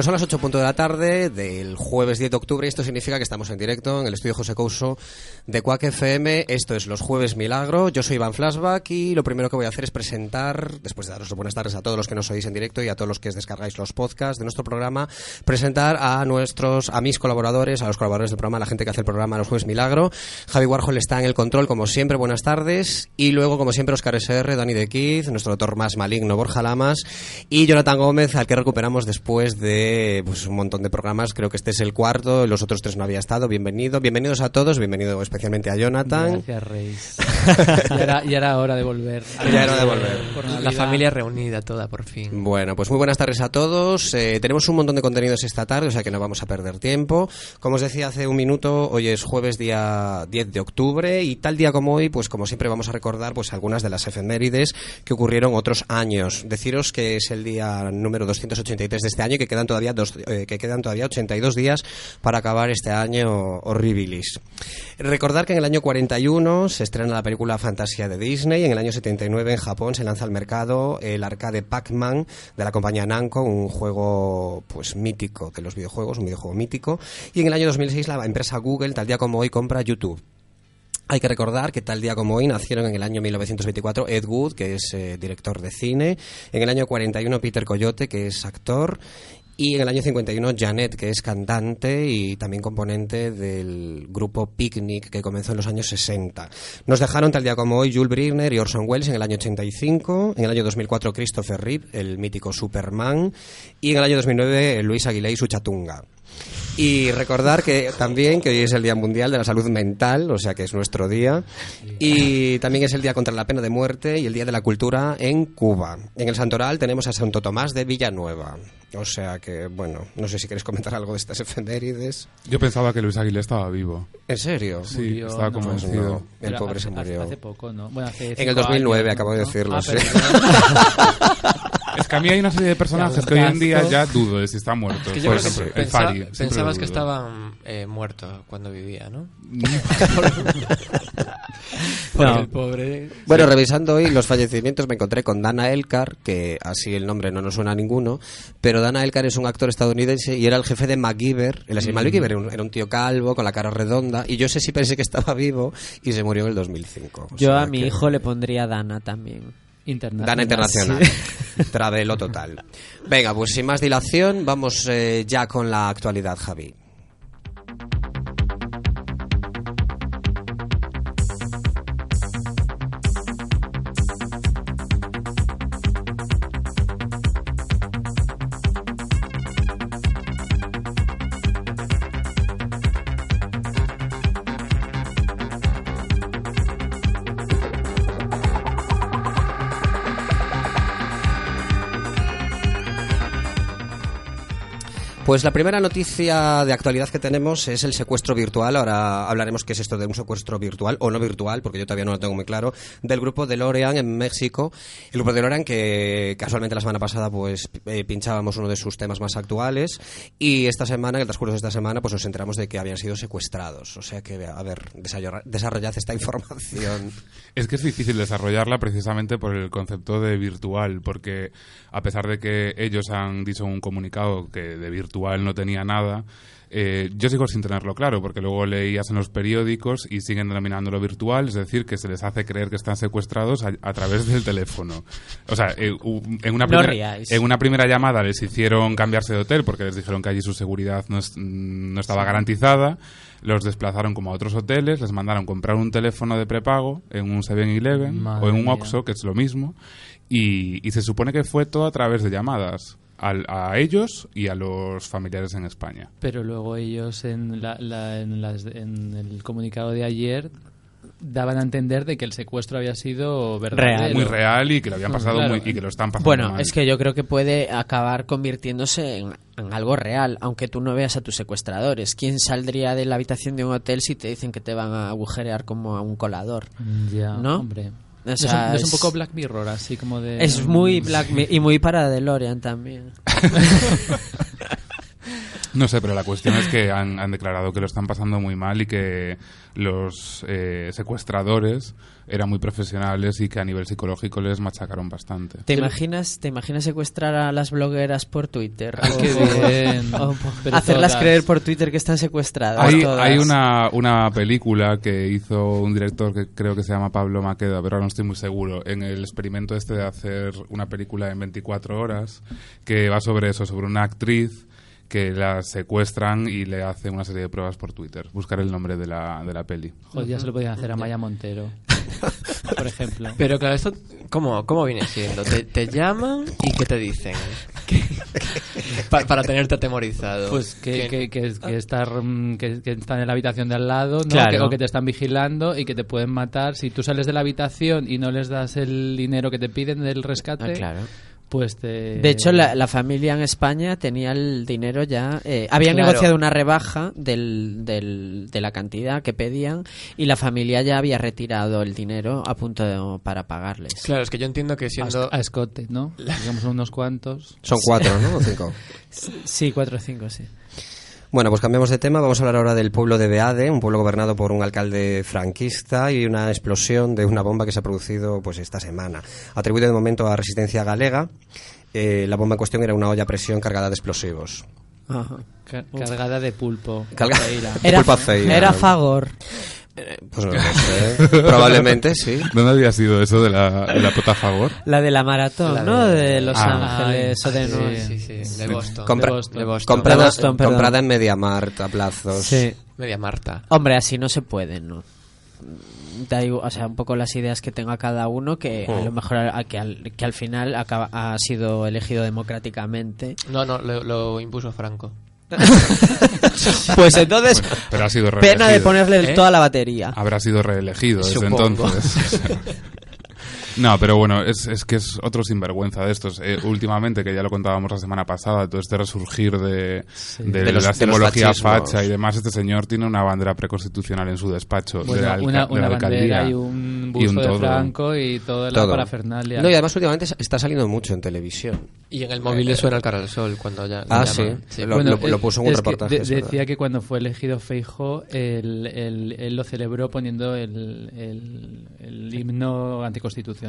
Pues son las 8 puntos de la tarde del jueves 10 de octubre y esto significa que estamos en directo en el estudio José Couso de Quack FM. Esto es los jueves milagro. Yo soy Iván Flashback y lo primero que voy a hacer es presentar, después de daros las buenas tardes a todos los que nos oís en directo y a todos los que descargáis los podcasts de nuestro programa, presentar a nuestros, a mis colaboradores, a los colaboradores del programa, a la gente que hace el programa Los Jueves Milagro. Javi Warhol está en el control como siempre, buenas tardes. Y luego, como siempre, Oscar SR, Dani de Kiz, nuestro doctor más maligno Borja Lamas y Jonathan Gómez, al que recuperamos después de pues, un montón de programas. Creo que este es el cuarto, los otros tres no había estado. Bienvenido, bienvenidos a todos, bienvenido especialmente a Jonathan. Gracias, Reis. ya, era, ya era hora de volver. Ya era hora de volver. Por la familia reunida toda, por fin. Bueno, pues muy buenas tardes a todos. Eh, tenemos un montón de contenidos esta tarde, o sea que no vamos a perder tiempo. Como os decía hace un minuto, hoy es jueves día 10 de octubre y tal día como hoy, pues como siempre vamos a recordar pues algunas de las efemérides que ocurrieron otros años. Deciros que es el día número 283 de este año y que quedan todavía dos, eh, que quedan todavía 82 días para acabar este año horribilis. Recordar que en el año 41 se estrena la película Fantasía de Disney, en el año 79 en Japón se lanza al mercado el arcade Pac-Man de la compañía Namco, un juego pues mítico de los videojuegos, un videojuego mítico, y en el año 2006 la empresa Google, tal día como hoy, compra YouTube. Hay que recordar que tal día como hoy nacieron en el año 1924 Ed Wood, que es eh, director de cine, en el año 41 Peter Coyote, que es actor, y en el año 51 Janet, que es cantante y también componente del grupo Picnic, que comenzó en los años 60. Nos dejaron tal día como hoy Jules Brigner y Orson Welles en el año 85, en el año 2004 Christopher Reeve, el mítico Superman, y en el año 2009 Luis Aguilé y su Chatunga. Y recordar que también que hoy es el Día Mundial de la Salud Mental, o sea que es nuestro día. Y también es el Día contra la Pena de Muerte y el Día de la Cultura en Cuba. En el Santoral tenemos a Santo Tomás de Villanueva. O sea que, bueno, no sé si quieres comentar algo de estas efemérides. Yo pensaba que Luis Aguilé estaba vivo. ¿En serio? Sí, Murió, estaba no. convencido. No, el pobre hace- se murió. Hace poco, ¿no? Bueno, hace En el cinco 2009, años, acabo de ¿no? decirlo, Ah, sí. Es que a mí hay una serie de personajes que hoy en día ya dudo de si está muerto. Que yo Por creo que ejemplo, el pensa- Fari. pensabas que estaban eh, muertos cuando vivía, ¿no? Porque el pobre... Bueno, revisando hoy los fallecimientos me encontré con Dana Elkar, que así el nombre no nos suena a ninguno, pero Dana Elkar es un actor estadounidense y era el jefe de MacGyver. El así, MacGyver era un, era un tío calvo, con la cara redonda, y yo sé si pensé que estaba vivo y se murió en el 2005. O Yo sea a mi que- hijo le pondría Dana también. Internacional. Dana Internacional. Travelo total. Venga, pues sin más dilación, vamos eh, ya con la actualidad, Javi. Pues la primera noticia de actualidad que tenemos es el secuestro virtual. Ahora hablaremos qué es esto de un secuestro virtual o no virtual, porque yo todavía no lo tengo muy claro, del grupo de Lorean en México. El grupo de Lorean que casualmente la semana pasada pues eh, pinchábamos uno de sus temas más actuales y esta semana, en el transcurso de esta semana, pues nos enteramos de que habían sido secuestrados. O sea que, a ver, desarrollad esta información. Es que es difícil desarrollarla precisamente por el concepto de virtual, porque a pesar de que ellos han dicho un comunicado que de virtual no tenía nada, eh, yo sigo sin tenerlo claro, porque luego leías en los periódicos y siguen denominándolo virtual, es decir, que se les hace creer que están secuestrados a, través del teléfono. O sea, eh, en, una primera, en una primera llamada les hicieron cambiarse de hotel porque les dijeron que allí su seguridad no, no estaba garantizada los desplazaron como a otros hoteles, les mandaron comprar un teléfono de prepago en un 7-Eleven o en un Oxxo, que es lo mismo, y, se supone que fue todo a través de llamadas. A ellos y a los familiares en España. Pero luego ellos en, la, en, en el comunicado de ayer daban a entender de que el secuestro había sido verdadero. Muy real y que lo habían pasado muy, y que lo están pasando Bueno, es que yo creo que puede acabar convirtiéndose en, algo real, aunque tú no veas a tus secuestradores. ¿Quién saldría de la habitación de un hotel si te dicen que te van a agujerear como a un colador? Ya, ¿No? hombre. Es, un, poco Black Mirror, así como de... Es muy Black y muy para DeLorean también. No sé, pero la cuestión es que han, declarado que lo están pasando muy mal y que los eh, secuestradores eran muy profesionales y que a nivel psicológico les machacaron bastante. ¿Te imaginas, te imaginas secuestrar a las blogueras por Twitter? hacerlas creer por Twitter que están secuestradas. Hay, hay una, una película que hizo un director que creo que se llama Pablo Maqueda, pero ahora no estoy muy seguro, en el experimento este de hacer una película en 24 horas, que va sobre eso, sobre una actriz que la secuestran y le hacen una serie de pruebas por Twitter. Buscar el nombre de la, de la peli. Joder, ya se lo podían hacer a Maya Montero, por ejemplo. Pero claro, esto, ¿cómo, cómo viene siendo? Te, te llaman y ¿qué te dicen? para, tenerte atemorizado. Pues que, que, que, que estar, que, están en la habitación de al lado, ¿no? o que te están vigilando y que te pueden matar. Si tú sales de la habitación y no les das el dinero que te piden del rescate... Ah, claro pues De hecho, la, familia en España tenía el dinero ya... Eh, habían negociado una rebaja del, del, de la cantidad que pedían y la familia ya había retirado el dinero a punto para pagarles. Claro, es que yo entiendo que siendo... A, escote, ¿no? Digamos unos cuantos. Son cuatro, ¿no? ¿O cinco? sí, cuatro o cinco, sí. Bueno, pues cambiamos de tema. Vamos a hablar ahora del pueblo de Beade, un pueblo gobernado por un alcalde franquista y una explosión de una bomba que se ha producido pues esta semana. Atribuido de momento a Resistencia Galega, eh, la bomba en cuestión era una olla a presión cargada de explosivos. cargada de pulpo. era, era Fagor. Pues no lo sé. Probablemente sí. ¿Dónde había sido eso de la, de la puta favor? La de la maratón, ¿no? De Los ah. Ángeles o de Sí, sí, sí. De Boston. de Boston. Comprada, comprada en Media Marta a plazos. Sí. Media Marta. Hombre, así no se puede, ¿no? Da o sea, un poco las ideas que tenga cada uno, que a lo mejor que, al, que al final acaba, ha sido elegido democráticamente. No, no, lo, lo impuso Franco. pues entonces, pena de ponerle ¿Eh? toda la batería. Habrá sido reelegido desde entonces. No, pero bueno, es, es que es otro sinvergüenza de estos. Eh, últimamente, que ya lo contábamos la semana pasada, todo este resurgir de, de, la simbología facha y demás, este señor tiene una bandera preconstitucional en su despacho. de la, una, bandera y un busto de Franco y toda la parafernalia. No, y además últimamente está saliendo mucho en televisión. Y en el móvil le suena el cara al sol cuando ya... Ah, sí. Lo, puso en un reportaje. decía que cuando fue elegido Feijo, él, él, lo celebró poniendo el, el himno anticonstitucional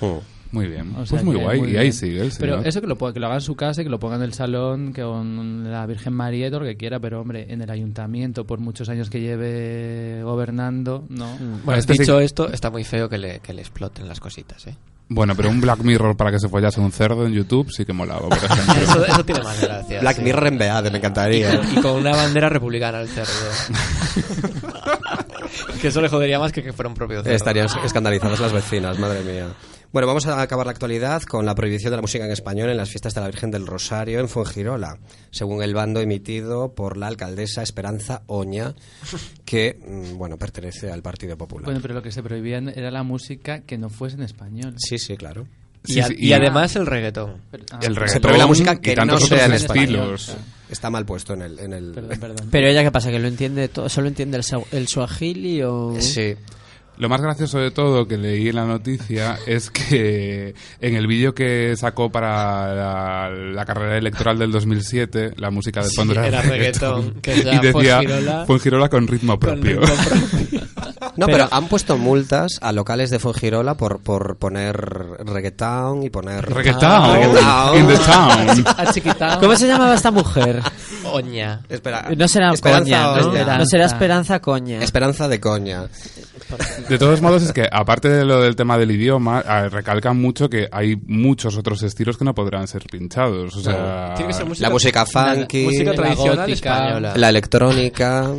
Oh, muy bien, pues muy guay. y ahí sigue Pero eso que lo, que lo haga en su casa, que lo ponga en el salón, que con la Virgen María y todo lo que quiera, pero hombre, en el ayuntamiento, por muchos años que lleve gobernando, no. Mm. Bueno, este dicho esto, está muy feo que le, que le exploten las cositas, ¿eh? Bueno, pero un Black Mirror para que se follase un cerdo en YouTube sí que molaba, por ejemplo. eso, tiene más gracia. Black Mirror en BA, me encantaría. Y, con una bandera republicana el cerdo. que eso le jodería más que que fuera un propio cerdo. Estarían escandalizadas las vecinas, madre mía. Bueno, vamos a acabar la actualidad con la prohibición de la música en español en las fiestas de la Virgen del Rosario en Fuengirola, según el bando emitido por la alcaldesa Esperanza Oña, que, mm, bueno, pertenece al Partido Popular. Bueno, pero lo que se prohibía era la música que no fuese en español. Sí, sí, claro. y, además el reggaetón. el reggaetón. la música que no sea en español. Está mal puesto en el. En el... Pero ella, ¿qué pasa? ¿Que lo entiende todo? ¿Solo entiende el, el suajili o.? Sí. Lo más gracioso de todo que leí en la noticia es que en el vídeo que sacó para la, carrera electoral del 2007, la música de fondo era, reggaetón. y decía Fongirola con ritmo propio. No, pero, han puesto multas a locales de Fongirola por, por poner reggaetón y poner... Reggaetón. In the town. ¿Cómo se llamaba esta mujer? Oña. Espera, no será Coña, ¿no? no será Esperanza Coña. Esperanza de Coña. De todos modos, es que aparte de lo del tema del idioma, recalcan mucho que hay muchos otros estilos que no podrán ser pinchados. O sea, la música funky, la, música tradicional española. la electrónica.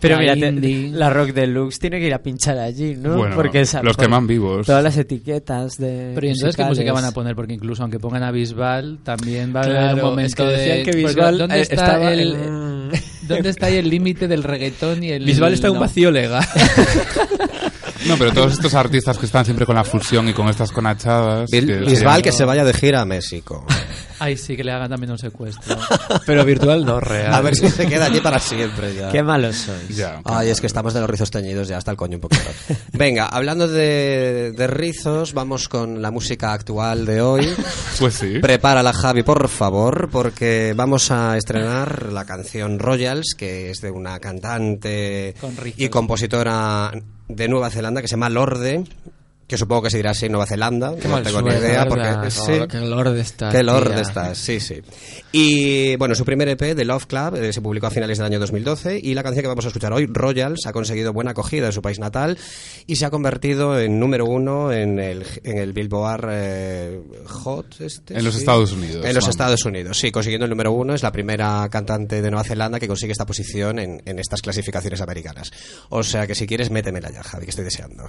Pero mira, la rock deluxe tiene que ir a pinchar allí, ¿no? Bueno, Porque los queman vivos. Todas las etiquetas de. Pero entonces qué música van a poner? Porque incluso aunque pongan a Bisbal, también va a haber un momento de. Que Bisbal ¿Dónde está el, ¿Dónde está ahí el límite del reggaetón y el. Bisbal está un vacío legal. No, pero todos estos artistas que están siempre con la fusión y con estas conachadas. Bisbal que se vaya de gira a México. Ay, sí, que le hagan también un secuestro. Pero virtual no, real. A ver si se queda allí para siempre ya. Qué malos sois. Ay, es que estamos de los rizos teñidos ya hasta el coño un poquito. Venga, hablando de, de rizos, vamos con la música actual de hoy. Pues sí. Prepárala, Javi, por favor, porque vamos a estrenar la canción Royals, que es de una cantante y compositora de Nueva Zelanda que se llama Lorde que supongo que se dirá así en Nueva Zelanda, no tengo ni idea, porque sí, que Lorde está. Que Lorde está, sí, sí. Y bueno, su primer EP, The Love Club, eh, se publicó a finales del año 2012 y la canción que vamos a escuchar hoy, Royals, ha conseguido buena acogida en su país natal y se ha convertido en número uno en el, en el Billboard eh, Hot. Este, en los Estados Unidos. En los Estados Unidos, sí, consiguiendo el número uno. Es la primera cantante de Nueva Zelanda que consigue esta posición en, en estas clasificaciones americanas. O sea que si quieres, métemela ya, Javi, que estoy deseando.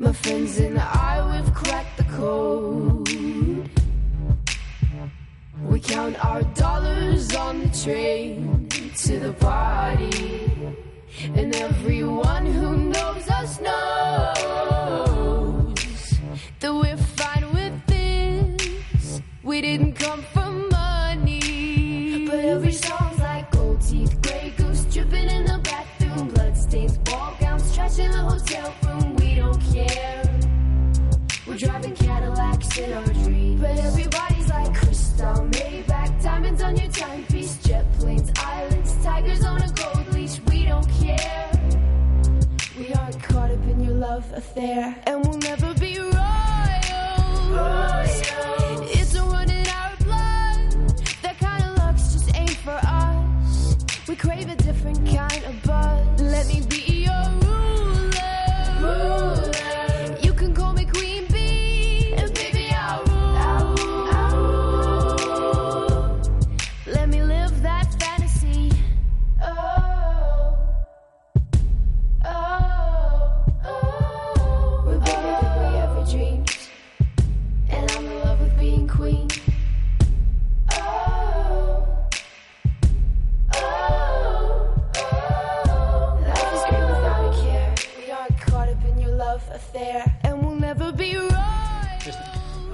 My friends and I, we've cracked the code. We count our dollars on the train to the party. And everyone who knows us knows that we're fine with this. We didn't come for money. But every song's like gold teeth, gray goose dripping in the bathroom, bloodstains, ball gowns, trash in the hotel room. We're driving Cadillacs in our dreams. But everybody's like crystal, Maybach, diamonds on your timepiece, jet planes, islands, tigers on a gold leash. We don't care. We aren't caught up in your love affair, and we'll never be wrong. It's our blood. That kind of just ain't for us. We crave a different kind of buzz. Let me be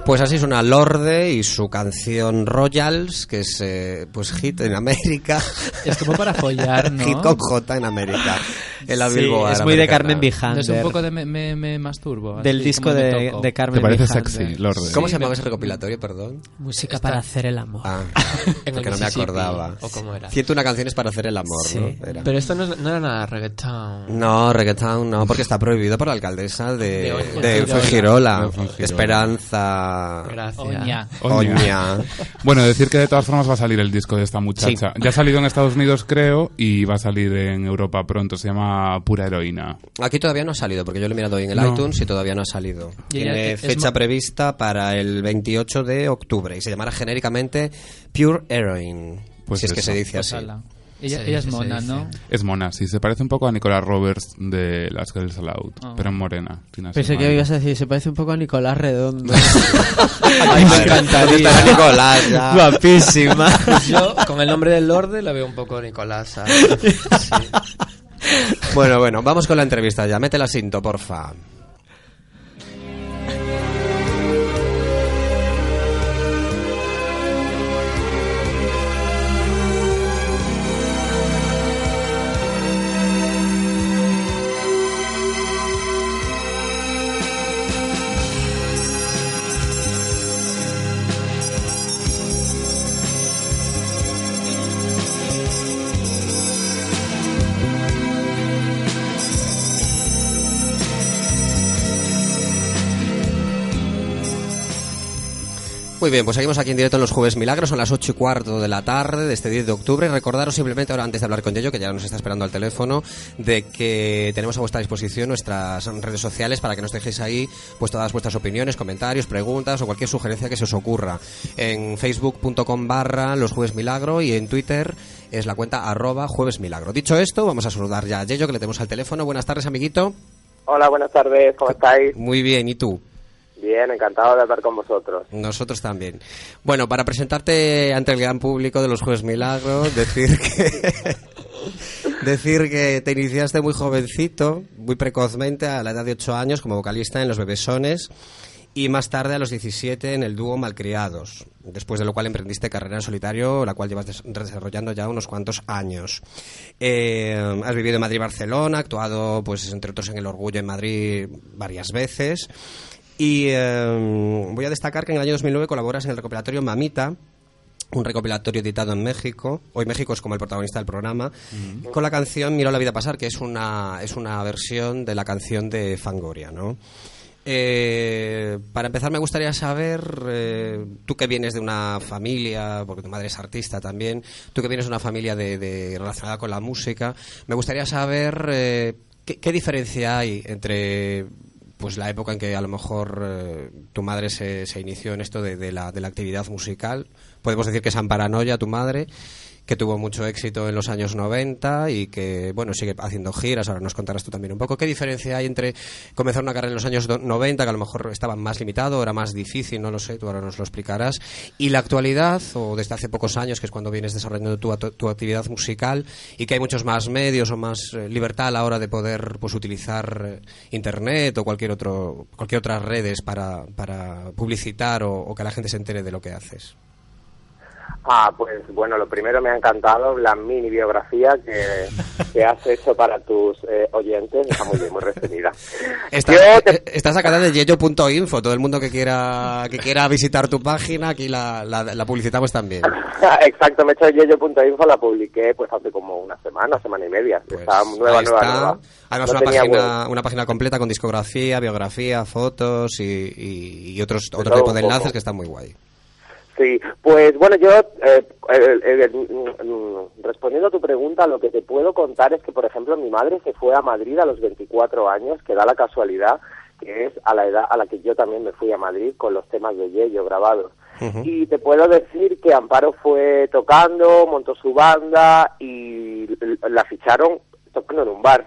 Pues así es una Lorde y su canción Royals, que es eh, pues hit en América. Es como para follar, ¿no? hit con J en América. en la Bilbo. es muy de Carmen Bijander. Es un poco de me, masturbo. Del disco de, de, Carmen ¿Te parece sexy, Lorde? ¿Cómo se llamaba ese recopilatorio, perdón? Música para hacer el amor. Ah, porque no me acordaba. ¿O cómo era? una canciones para hacer el amor, ¿no? Pero esto no, no, era nada reggaeton. No, reggaeton no, porque está prohibido por la alcaldesa de, de, Fuengirola. Esperanza. Gracias. Oña. Bueno, decir que de todas formas va a salir el disco de esta muchacha. Ya ha salido en Estados Unidos, creo, y va a salir en Europa pronto. Se llama Pura Heroína. Aquí todavía no ha salido, porque yo lo he mirado hoy en el iTunes y todavía no ha salido. Tiene fecha prevista para el 28 de octubre y se llamará genéricamente Pure Heroine. Pues si es que se dice pues así. Ella, es mona, ¿no? Es mona, sí. Se parece un poco a Nicolás Roberts de Las Girls Aloud, ah. pero en morena. Pensé que ibas a decir, se parece un poco a Nicolás Redondo. Ay, me encantaría. Nicolás, Guapísima. Pues yo, con el nombre del Lorde, la veo un poco Nicolás. Bueno, bueno, vamos con la entrevista ya. Mete la cinto, porfa. Muy bien, pues seguimos aquí en directo en los Jueves Milagros, son las 8 y cuarto de la tarde de este 10 de octubre. Recordaros simplemente ahora, antes de hablar con ello, que ya nos está esperando al teléfono, de que tenemos a vuestra disposición nuestras redes sociales para que nos dejéis ahí pues todas vuestras opiniones, comentarios, preguntas o cualquier sugerencia que se os ocurra. En facebook.com barra los Jueves Milagro y en Twitter es la cuenta arroba Jueves Milagro. Dicho esto, vamos a saludar ya a Yello, que le tenemos al teléfono. Buenas tardes, amiguito. Hola, buenas tardes, ¿cómo estáis? Muy bien, ¿y tú? Bien, encantado de hablar con vosotros. Nosotros también. Bueno, para presentarte ante el gran público de los Jueves Milagros, decir que decir que te iniciaste muy jovencito, muy precozmente, a la edad de 8 años, como vocalista en Los Bebesones y más tarde a los 17 en el dúo Malcriados, después de lo cual emprendiste carrera en solitario, la cual llevas desarrollando ya unos cuantos años. Eh, has vivido en Madrid y Barcelona, actuado, pues entre otros en El Orgullo en Madrid varias veces y em, voy a destacar que en el año 2009 colaboras en el recopilatorio Mamita, un recopilatorio editado en México. Hoy México es como el protagonista del programa. Con la canción Miro la vida pasar, que es una, es una versión de la canción de Fangoria, ¿no? Eh, para empezar, me gustaría saber, eh, tú que vienes de una familia, porque tu madre es artista también, tú que vienes de una familia de, relacionada con la música, me gustaría saber eh, qué, diferencia hay entre pues la época en que a lo mejor eh, tu madre se, se, inició en esto de, la, de la actividad musical. Podemos decir que es Paranoia, tu madre, que tuvo mucho éxito en los años 90 y que, bueno, sigue haciendo giras. Ahora nos contarás tú también un poco. ¿Qué diferencia hay entre comenzar una carrera en los años 90, que a lo mejor estaba más limitado, era más difícil, no lo sé, tú ahora nos lo explicarás, y la actualidad, o desde hace pocos años, que es cuando vienes desarrollando tu, tu actividad musical, y que hay muchos más medios o más eh, libertad a la hora de poder pues, utilizar eh, Internet o cualquier, otro, cualquier otras redes para, para publicitar o que la gente se entere de lo que haces? Ah, pues bueno, lo primero me ha encantado la mini biografía que, has hecho para tus eh, oyentes, está muy bien, muy resumida. Está, sacada de yello.info, todo el mundo que quiera que quiera visitar tu página, aquí la, la, publicitamos también. Exacto, me he hecho yello.info, la publiqué pues hace como una semana, semana y media, pues está nueva, nueva, nueva. Además una, página, una página completa con discografía, biografía, fotos y, otros, otro tipo de enlaces que está muy guay. Sí, pues bueno, yo eh, mm, respondiendo a tu pregunta, lo que te puedo contar es que, por ejemplo, mi madre se fue a Madrid a los 24 años, que da la casualidad que es a la edad a la que yo también me fui a Madrid con los temas de Yello grabados. Y te puedo decir que Amparo fue tocando, montó su banda y la ficharon tocando en un bar.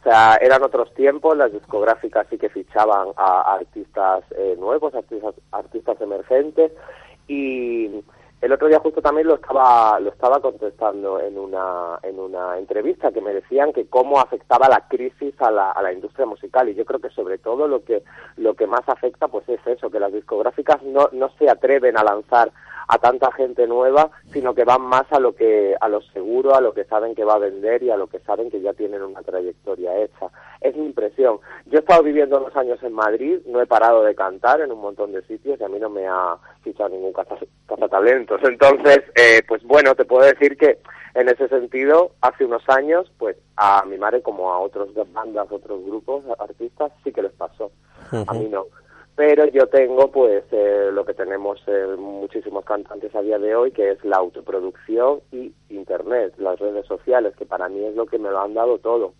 O sea, eran otros tiempos, las discográficas sí que fichaban a, artistas eh, nuevos, artistas, artistas emergentes y el otro día justo también lo estaba lo estaba contestando en una en una entrevista que me decían que cómo afectaba la crisis a la, a la industria musical. Y yo creo que sobre todo lo que lo que más afecta pues es eso que las discográficas no no se atreven a lanzar a tanta gente nueva, sino que van más a lo que a lo seguro, a lo que saben que va a vender y a lo que saben que ya tienen una trayectoria hecha. Es mi impresión. Yo he estado viviendo unos años en Madrid, no he parado de cantar en un montón de sitios y a mí no me ha fichado ningún cazatalentos. Entonces, eh, pues bueno, te puedo decir que en ese sentido, hace unos años, pues a mi madre como a otros bandas, otros grupos, artistas, sí que les pasó. A mí no pero yo tengo pues eh, lo que tenemos eh, muchísimos cantantes a día de hoy que es la autoproducción y internet las redes sociales que para mí es lo que me lo han dado todo.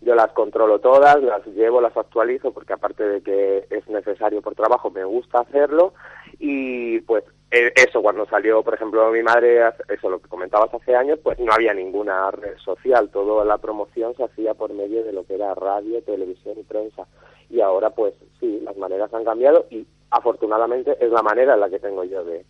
Yo las controlo todas las llevo las actualizo porque aparte de que es necesario por trabajo me gusta hacerlo. Y pues e, eso cuando salió por ejemplo mi madre eso lo que comentabas hace años pues no había ninguna red social. Toda la promoción se hacía por medio de lo que era radio televisión y prensa y ahora pues sí, las maneras han cambiado y afortunadamente es la manera en la que tengo yo de,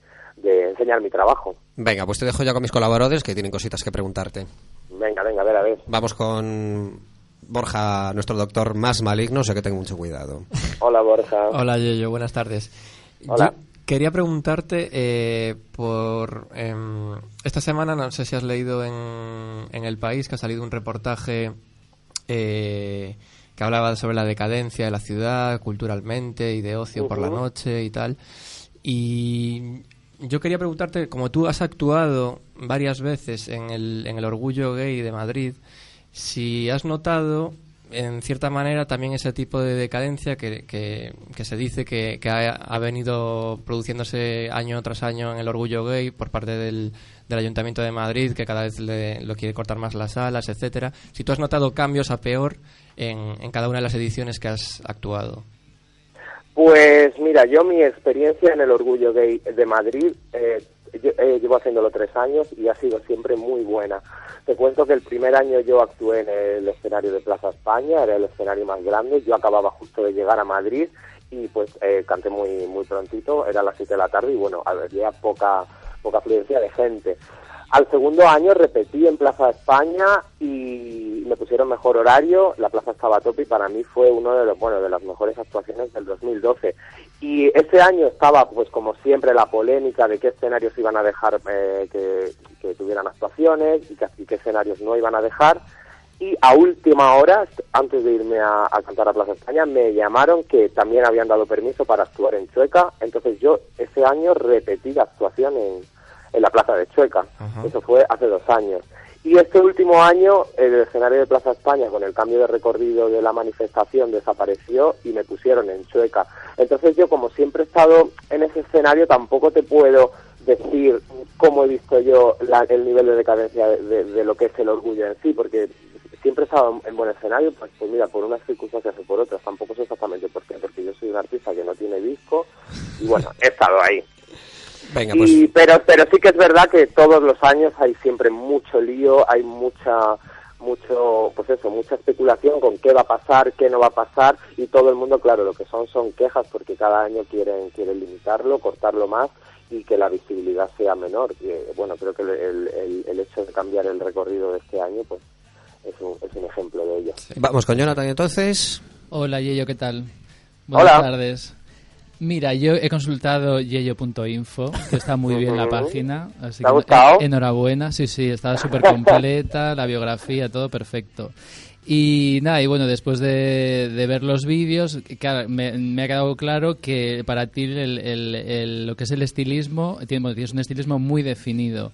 enseñar mi trabajo. Venga, pues te dejo ya con mis colaboradores que tienen cositas que preguntarte. Venga, venga, a ver, a ver. Vamos con Borja, nuestro doctor más maligno, sé que tengo mucho cuidado. Hola, Borja. Hola, Yeyo, buenas tardes. Hola. quería preguntarte eh, por... Em, esta semana, no sé si has leído en, en El País, que ha salido un reportaje... Eh, que hablaba sobre la decadencia de la ciudad culturalmente y de ocio por la noche y tal. Y yo quería preguntarte, como tú has actuado varias veces en el, en el Orgullo Gay de Madrid, si has notado en cierta manera también ese tipo de decadencia que, que, se dice que, ha, venido produciéndose año tras año en el orgullo gay por parte del, del Ayuntamiento de Madrid, que cada vez le, lo quiere cortar más las alas, etcétera. Si tú has notado cambios a peor en, cada una de las ediciones que has actuado? Pues mira, yo mi experiencia en el Orgullo Gay de Madrid, eh, eh, llevo haciéndolo tres años y ha sido siempre muy buena. Te cuento que el primer año yo actué en el escenario de Plaza España, era el escenario más grande, yo acababa justo de llegar a Madrid y pues eh, canté muy muy prontito, era las siete de la tarde y bueno, había poca poca afluencia de gente. Al segundo año repetí en Plaza España y me pusieron mejor horario, la plaza estaba a tope y para mí fue uno de los bueno de las mejores actuaciones del 2012. Y ese año estaba pues como siempre la polémica de qué escenarios iban a dejar eh, que, tuvieran actuaciones y, qué escenarios no iban a dejar. Y a última hora, antes de irme a, a, cantar a Plaza España, me llamaron que también habían dado permiso para actuar en Chueca. Entonces yo ese año repetí la actuación en, en la Plaza de Chueca. Eso fue hace dos años. Y este último año el escenario de Plaza España con el cambio de recorrido de la manifestación desapareció y me pusieron en Chueca. Entonces yo como siempre he estado en ese escenario tampoco te puedo decir cómo he visto yo el nivel de decadencia de, lo que es el orgullo en sí, porque siempre he estado en buen escenario, pues, pues mira, por unas circunstancias o por otras, tampoco sé exactamente por qué, porque yo soy un artista que no tiene disco y bueno, he estado ahí. Pues. pero, pero sí que es verdad que todos los años hay siempre mucho lío, hay mucha mucho pues eso mucha especulación con qué va a pasar qué no va a pasar y todo el mundo claro lo que son son quejas porque cada año quieren quieren limitarlo cortarlo más y que la visibilidad sea menor y, bueno creo que el, el, hecho de cambiar el recorrido de este año pues es un, es un ejemplo de ello. Vamos con Jonathan entonces. Hola Yeyo qué tal buenas tardes Mira, yo he consultado yeyo.info, que está muy bien la página. Así que enhorabuena, sí, sí, está súper completa, la biografía, todo perfecto. Y nada, y bueno, después de, ver los vídeos, me, ha quedado claro que para ti lo que es el estilismo, tienes un estilismo muy definido.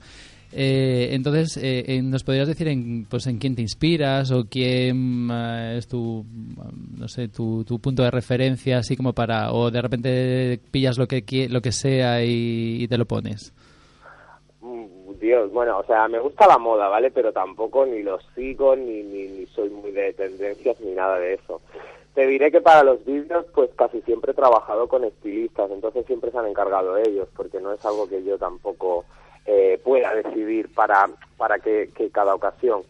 Eh, entonces, eh, ¿nos podrías decir en, pues, en quién te inspiras o quién eh, es tu, no sé, tu, punto de referencia, así como para, o de repente pillas lo que, lo que sea y, te lo pones? Mm, Dios, bueno, o sea, me gusta la moda, ¿vale? Pero tampoco ni lo sigo, ni, ni, soy muy de tendencias, ni nada de eso. Te diré que para los vídeos, pues casi siempre he trabajado con estilistas, entonces siempre se han encargado ellos, porque no es algo que yo tampoco eh, pueda decidir para, para que, cada ocasión.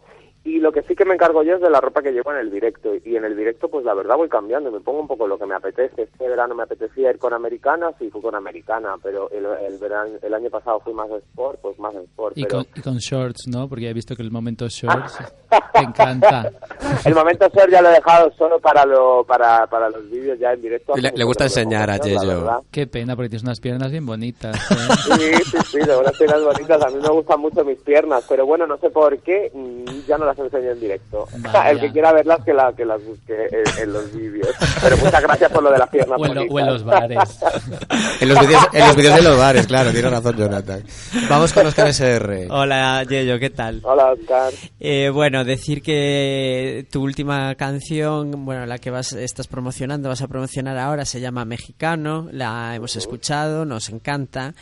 Y lo que sí que me encargo yo es de la ropa que llevo en el directo. Y en el directo, pues la verdad voy cambiando, me pongo un poco lo que me apetece. Este verano me apetecía ir con americana, sí fui con americana, pero el, el, verano, el año pasado fui más de sport, pues más de sport. Y, con, y con shorts, ¿no? Porque he visto que el momento shorts te encanta. el momento shorts ya lo he dejado solo para, lo, para, para los vídeos ya en directo. Le, le gusta enseñar a Yello. Qué pena, porque tienes unas piernas bien bonitas. ¿eh? sí, sí, sí, de unas piernas bonitas. A mí me gustan mucho mis piernas, pero bueno, no sé por qué, mm, ya no las enseño en directo. El que quiera verlas, que, la, que las busque en, los vídeos. Pero muchas gracias por lo de las piernas. O en, o en los bares. en, los vídeos, en los vídeos de los bares, claro, tiene razón Jonathan. Vamos con los KSR. Hola, Yello, ¿qué tal? Hola, Oscar. Eh, bueno, decir que tu última canción, bueno, la que vas estás promocionando, vas a promocionar ahora, se llama Mexicano, la hemos escuchado, nos encanta,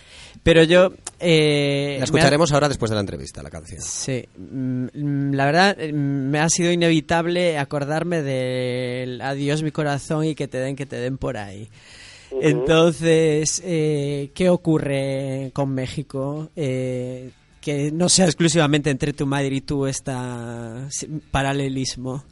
pero yo... Eh, la escucharemos ahora después de la entrevista, la canción. Sí, mm, la verdad mm, me ha sido inevitable acordarme del Adiós mi corazón y que te den, que te den por ahí. Entonces, eh, ¿qué ocurre con México? Eh, que no sea exclusivamente entre tu madre y tú este paralelismo.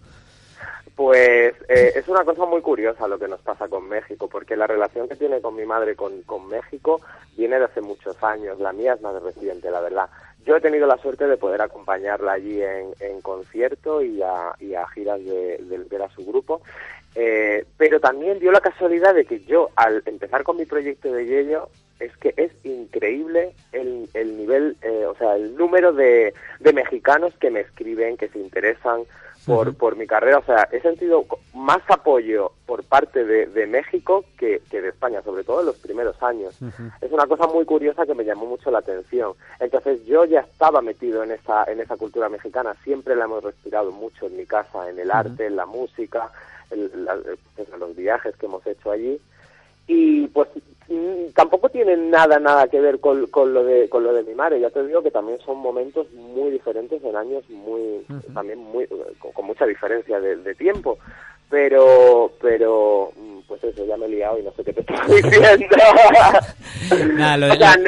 Pues eh, es una cosa muy curiosa lo que nos pasa con México, porque la relación que tiene con mi madre con, con México viene de hace muchos años. La mía es más reciente, la verdad. Yo he tenido la suerte de poder acompañarla allí en, concierto y a, giras de, de, ver a su grupo. Eh, pero también dio la casualidad de que yo, al empezar con mi proyecto de Yello, es que es increíble el, el nivel, eh, o sea, el número de, de mexicanos que me escriben, que se interesan por, por mi carrera. O sea, he sentido más apoyo por parte de, de México que, que, de España, sobre todo en los primeros años. Es una cosa muy curiosa que me llamó mucho la atención. Entonces yo ya estaba metido en esa, en esa cultura mexicana, siempre la hemos respirado mucho en mi casa, en el arte, en la música, en, pues, en los viajes que hemos hecho allí y pues mm, tampoco tiene nada nada que ver con, con lo de con lo de mi madre. Ya te digo que también son momentos muy diferentes en años muy también muy con, mucha diferencia de, tiempo. Pero pero mm, pues eso ya me he liado y no sé qué te estoy diciendo.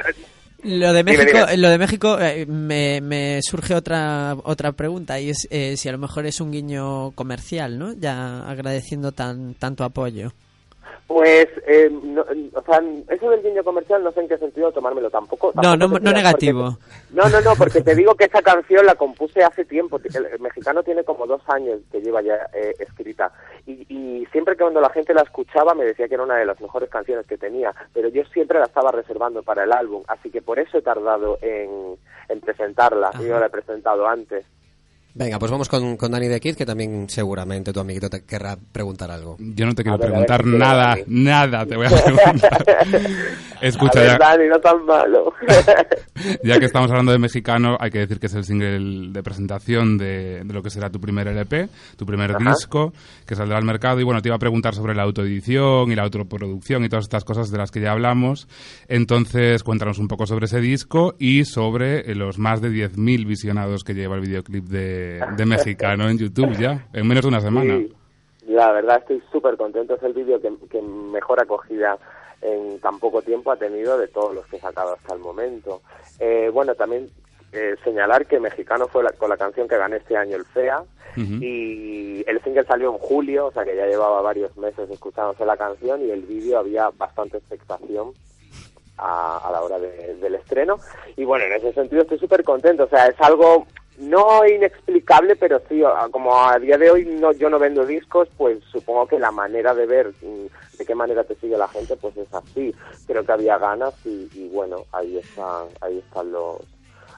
Lo de México, lo de México eh, me, me, surge otra otra pregunta y es eh, si a lo mejor es un guiño comercial, ¿no? Ya agradeciendo tan tanto apoyo. Pues, eh, no, o sea, eso del guiño comercial no sé en qué sentido tomármelo tampoco. no, no, no negativo. no, no, no, porque te digo que esa canción la compuse hace tiempo. El, mexicano tiene como dos años que lleva ya eh, escrita. Y, y, siempre que cuando la gente la escuchaba me decía que era una de las mejores canciones que tenía. Pero yo siempre la estaba reservando para el álbum. Así que por eso he tardado en, en presentarla. Yo no la he presentado antes. Venga, pues vamos con, con Dani de Kid, que también seguramente tu amiguito te querrá preguntar algo. Yo no te quiero preguntar nada, nada te voy a preguntar. Escucha ya. Dani, no tan malo. ya que estamos hablando de mexicano, hay que decir que es el single de presentación de, de lo que será tu primer LP, tu primer disco, que saldrá al mercado. Y bueno, te iba a preguntar sobre la autoedición y la autoproducción y todas estas cosas de las que ya hablamos. Entonces, cuéntanos un poco sobre ese disco y sobre los más de 10.000 visionados que lleva el videoclip de de, mexicano en YouTube ya, en menos de una semana. la verdad estoy súper contento, es el vídeo que, mejor acogida en tan poco tiempo ha tenido de todos los que he sacado hasta el momento. Eh, bueno, también eh, señalar que Mexicano fue con la canción que gané este año el FEA y el single salió en julio, o sea que ya llevaba varios meses escuchándose la canción y el vídeo había bastante expectación a, la hora del estreno y bueno, en ese sentido estoy súper contento, o sea, es algo no inexplicable, pero sí, como a día de hoy no, yo no vendo discos, pues supongo que la manera de ver mm, de qué manera te sigue la gente, pues es así. Creo que había ganas y, y bueno, ahí están, ahí están los,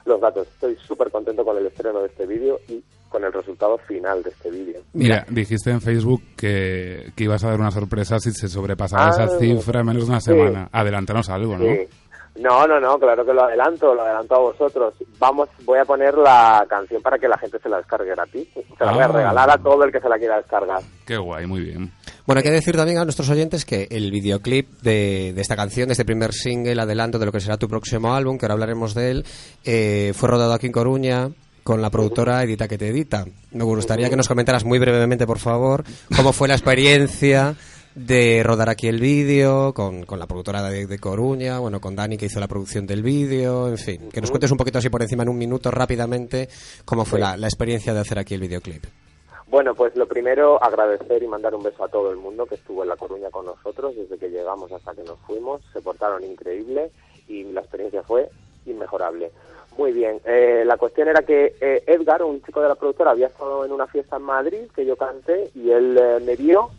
los datos. Estoy súper contento con el estreno de este vídeo y con el resultado final de este vídeo. Mira, dijiste en Facebook que, que, ibas a dar una sorpresa si se sobrepasaba esa ah, cifra en menos de una semana. Adelántanos algo, ¿no? No, no, no, claro que lo adelanto, lo adelanto a vosotros. Vamos, voy a poner la canción para que la gente se la descargue gratis. Se la voy a ah. regalar a todo el que se la quiera descargar. Qué guay, muy bien. Bueno, hay que decir también a nuestros oyentes que el videoclip de, esta canción, de este primer single, adelanto de lo que será tu próximo álbum, que ahora hablaremos de él, eh, fue rodado aquí en Coruña con la productora Edita que te edita. Me gustaría que nos comentaras muy brevemente, por favor, cómo fue la experiencia de rodar aquí el vídeo con, con la productora de, Coruña, bueno, con Dani que hizo la producción del vídeo, en fin. Que nos cuentes un poquito así por encima en un minuto rápidamente cómo fue la, la experiencia de hacer aquí el videoclip. Bueno, pues lo primero, agradecer y mandar un beso a todo el mundo que estuvo en La Coruña con nosotros desde que llegamos hasta que nos fuimos. Se portaron increíble y la experiencia fue inmejorable. Muy bien, eh, la cuestión era que eh, Edgar, un chico de la productora, había estado en una fiesta en Madrid que yo canté y él eh, me vio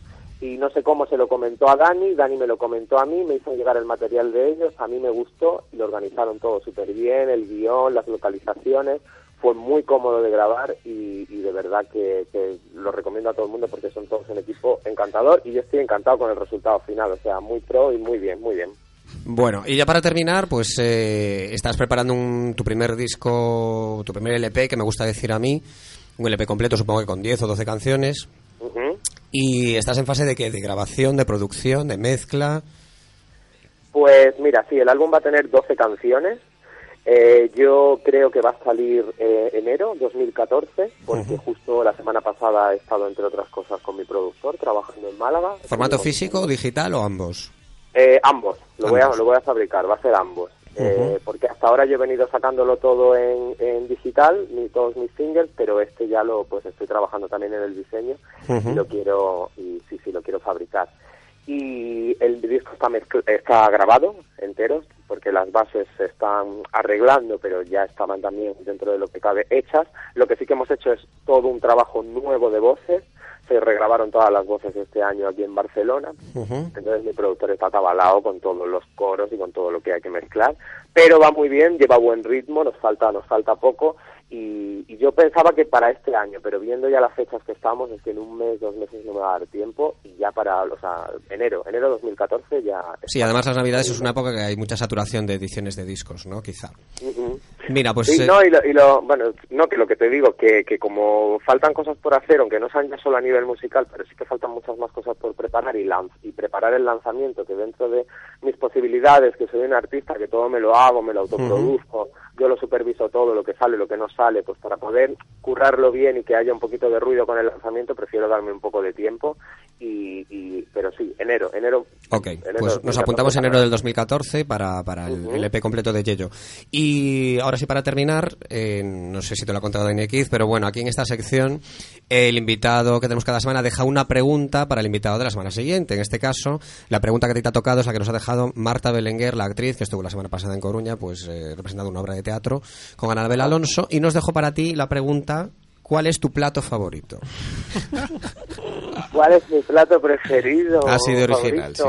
y no sé cómo se lo comentó a Dani, Dani me lo comentó a mí, me hizo llegar el material de ellos, a mí me gustó y lo organizaron todo súper bien, el guion, las localizaciones, fue muy cómodo de grabar y, de verdad que, lo recomiendo a todo el mundo porque son todos un equipo encantador y yo estoy encantado con el resultado final, o sea, muy pro y muy bien, muy bien. Bueno, y ya para terminar, pues eh, estás preparando tu primer disco, tu primer LP, que me gusta decir a mí, un LP completo, supongo que con 10 o 12 canciones. Y estás en fase de qué? De grabación, de producción, de mezcla. Pues mira, sí, el álbum va a tener 12 canciones. Eh, yo creo que va a salir eh, enero 2014, porque justo la semana pasada he estado, entre otras cosas, con mi productor trabajando en Málaga. ¿Formato físico, digital o ambos? Eh, ambos, lo, Voy a, lo voy a fabricar, va a ser ambos. Eh, porque hasta ahora yo he venido sacándolo todo en, en digital, ni todos mis singles, pero este ya lo pues estoy trabajando también en el diseño y lo quiero y sí sí lo quiero fabricar. Y el disco está está grabado entero porque las bases se están arreglando, pero ya estaban también dentro de lo que cabe hechas. Lo que sí que hemos hecho es todo un trabajo nuevo de voces se regrabaron todas las voces este año aquí en Barcelona. Entonces mi productor está atabalado con todos los coros y con todo lo que hay que mezclar. Pero va muy bien, lleva buen ritmo, nos falta, nos falta poco y, yo pensaba que para este año, pero viendo ya las fechas que estamos, es que en un mes, dos meses no me va a dar tiempo y ya para, o sea, enero, enero 2014 ya... Sí, además las navidades es una época que hay mucha saturación de ediciones de discos, ¿no? Quizá. Mira, pues... Sí, eh, no, y lo, bueno, no, que lo que te digo, que, que como faltan cosas por hacer, aunque no sean ya solo a nivel musical, pero sí que faltan muchas más cosas por preparar y, y preparar el lanzamiento, que dentro de mis posibilidades, que soy un artista, que todo me lo hago, me lo autoproduzco, yo lo superviso todo, lo que sale, lo que no sale, pues para poder currarlo bien y que haya un poquito de ruido con el lanzamiento, prefiero darme un poco de tiempo. Y, pero sí, enero, enero. Ok, pues nos apuntamos enero del 2014 para, para el, EP completo de Yello. Y ahora sí, para terminar, eh, no sé si te lo ha contado Dani pero bueno, aquí en esta sección, el invitado que tenemos cada semana deja una pregunta para el invitado de la semana siguiente. En este caso, la pregunta que te ha tocado es la que nos ha dejado Marta Belenguer, la actriz que estuvo la semana pasada en Coruña, pues eh, representando una obra de teatro con Anabel Alonso, y nos dejó para ti la pregunta ¿Cuál es tu plato favorito? ¿Cuál es mi plato preferido? Ha sido original, sí.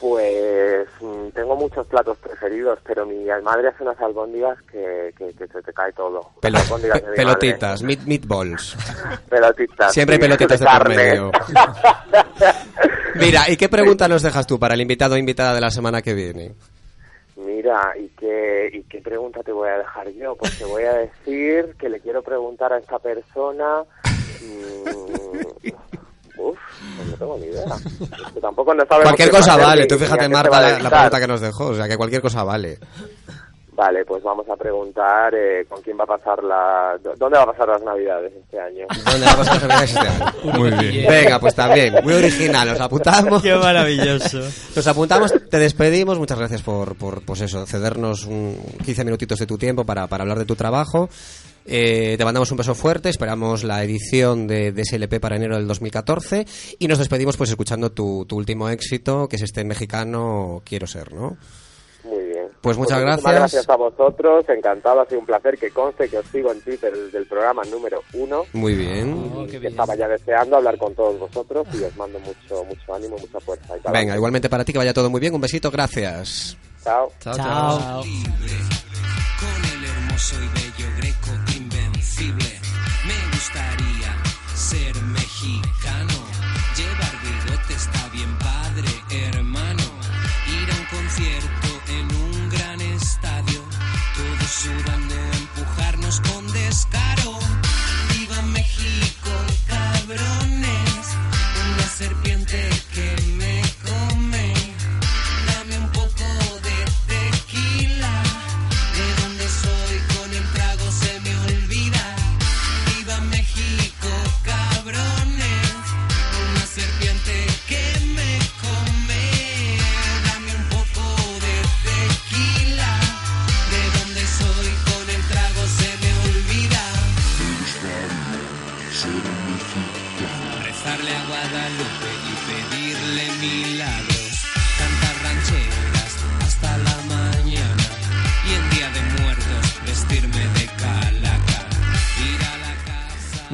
Pues mm, tengo muchos platos preferidos, pero mi madre hace unas albóndigas que, que, se te cae todo. pelotitas, meatballs. pelotitas. Siempre pelotitas de, por medio. Mira, ¿y qué pregunta nos dejas tú para el invitado o invitada de la semana que viene? Mira, ¿y qué, ¿y qué pregunta te voy a dejar yo? Pues te voy a decir que le quiero preguntar a esta persona... Mmm, uf, pues no tengo ni idea. tampoco no Cualquier cosa vale, tú fíjate, Marta, la, la pregunta que nos dejó, o sea, que cualquier cosa vale. Vale, pues vamos a preguntar eh, con quién va a pasar la... ¿Dónde va a pasar las Navidades este año? ¿Dónde va a pasar las Navidades este año? Muy bien. Venga, pues también, muy original, nos apuntamos. Qué maravilloso. Nos apuntamos, te despedimos, muchas gracias por, por pues eso, cedernos un 15 minutitos de tu tiempo para, para hablar de tu trabajo. Eh, te mandamos un beso fuerte, esperamos la edición de, de, SLP para enero del 2014 y nos despedimos pues escuchando tu, tu último éxito, que es este mexicano Quiero Ser, ¿no? Pues muchas pues gracias. gracias a vosotros, encantado, ha sido un placer que conste que os sigo en Twitter desde el programa número uno. Muy bien. Oh, estaba ya deseando hablar con todos vosotros y os mando mucho, mucho ánimo, mucha fuerza. Venga, igualmente para ti que vaya todo muy bien, un besito, gracias. Chao. Chao. chao. Con el hermoso y bello greco invencible, con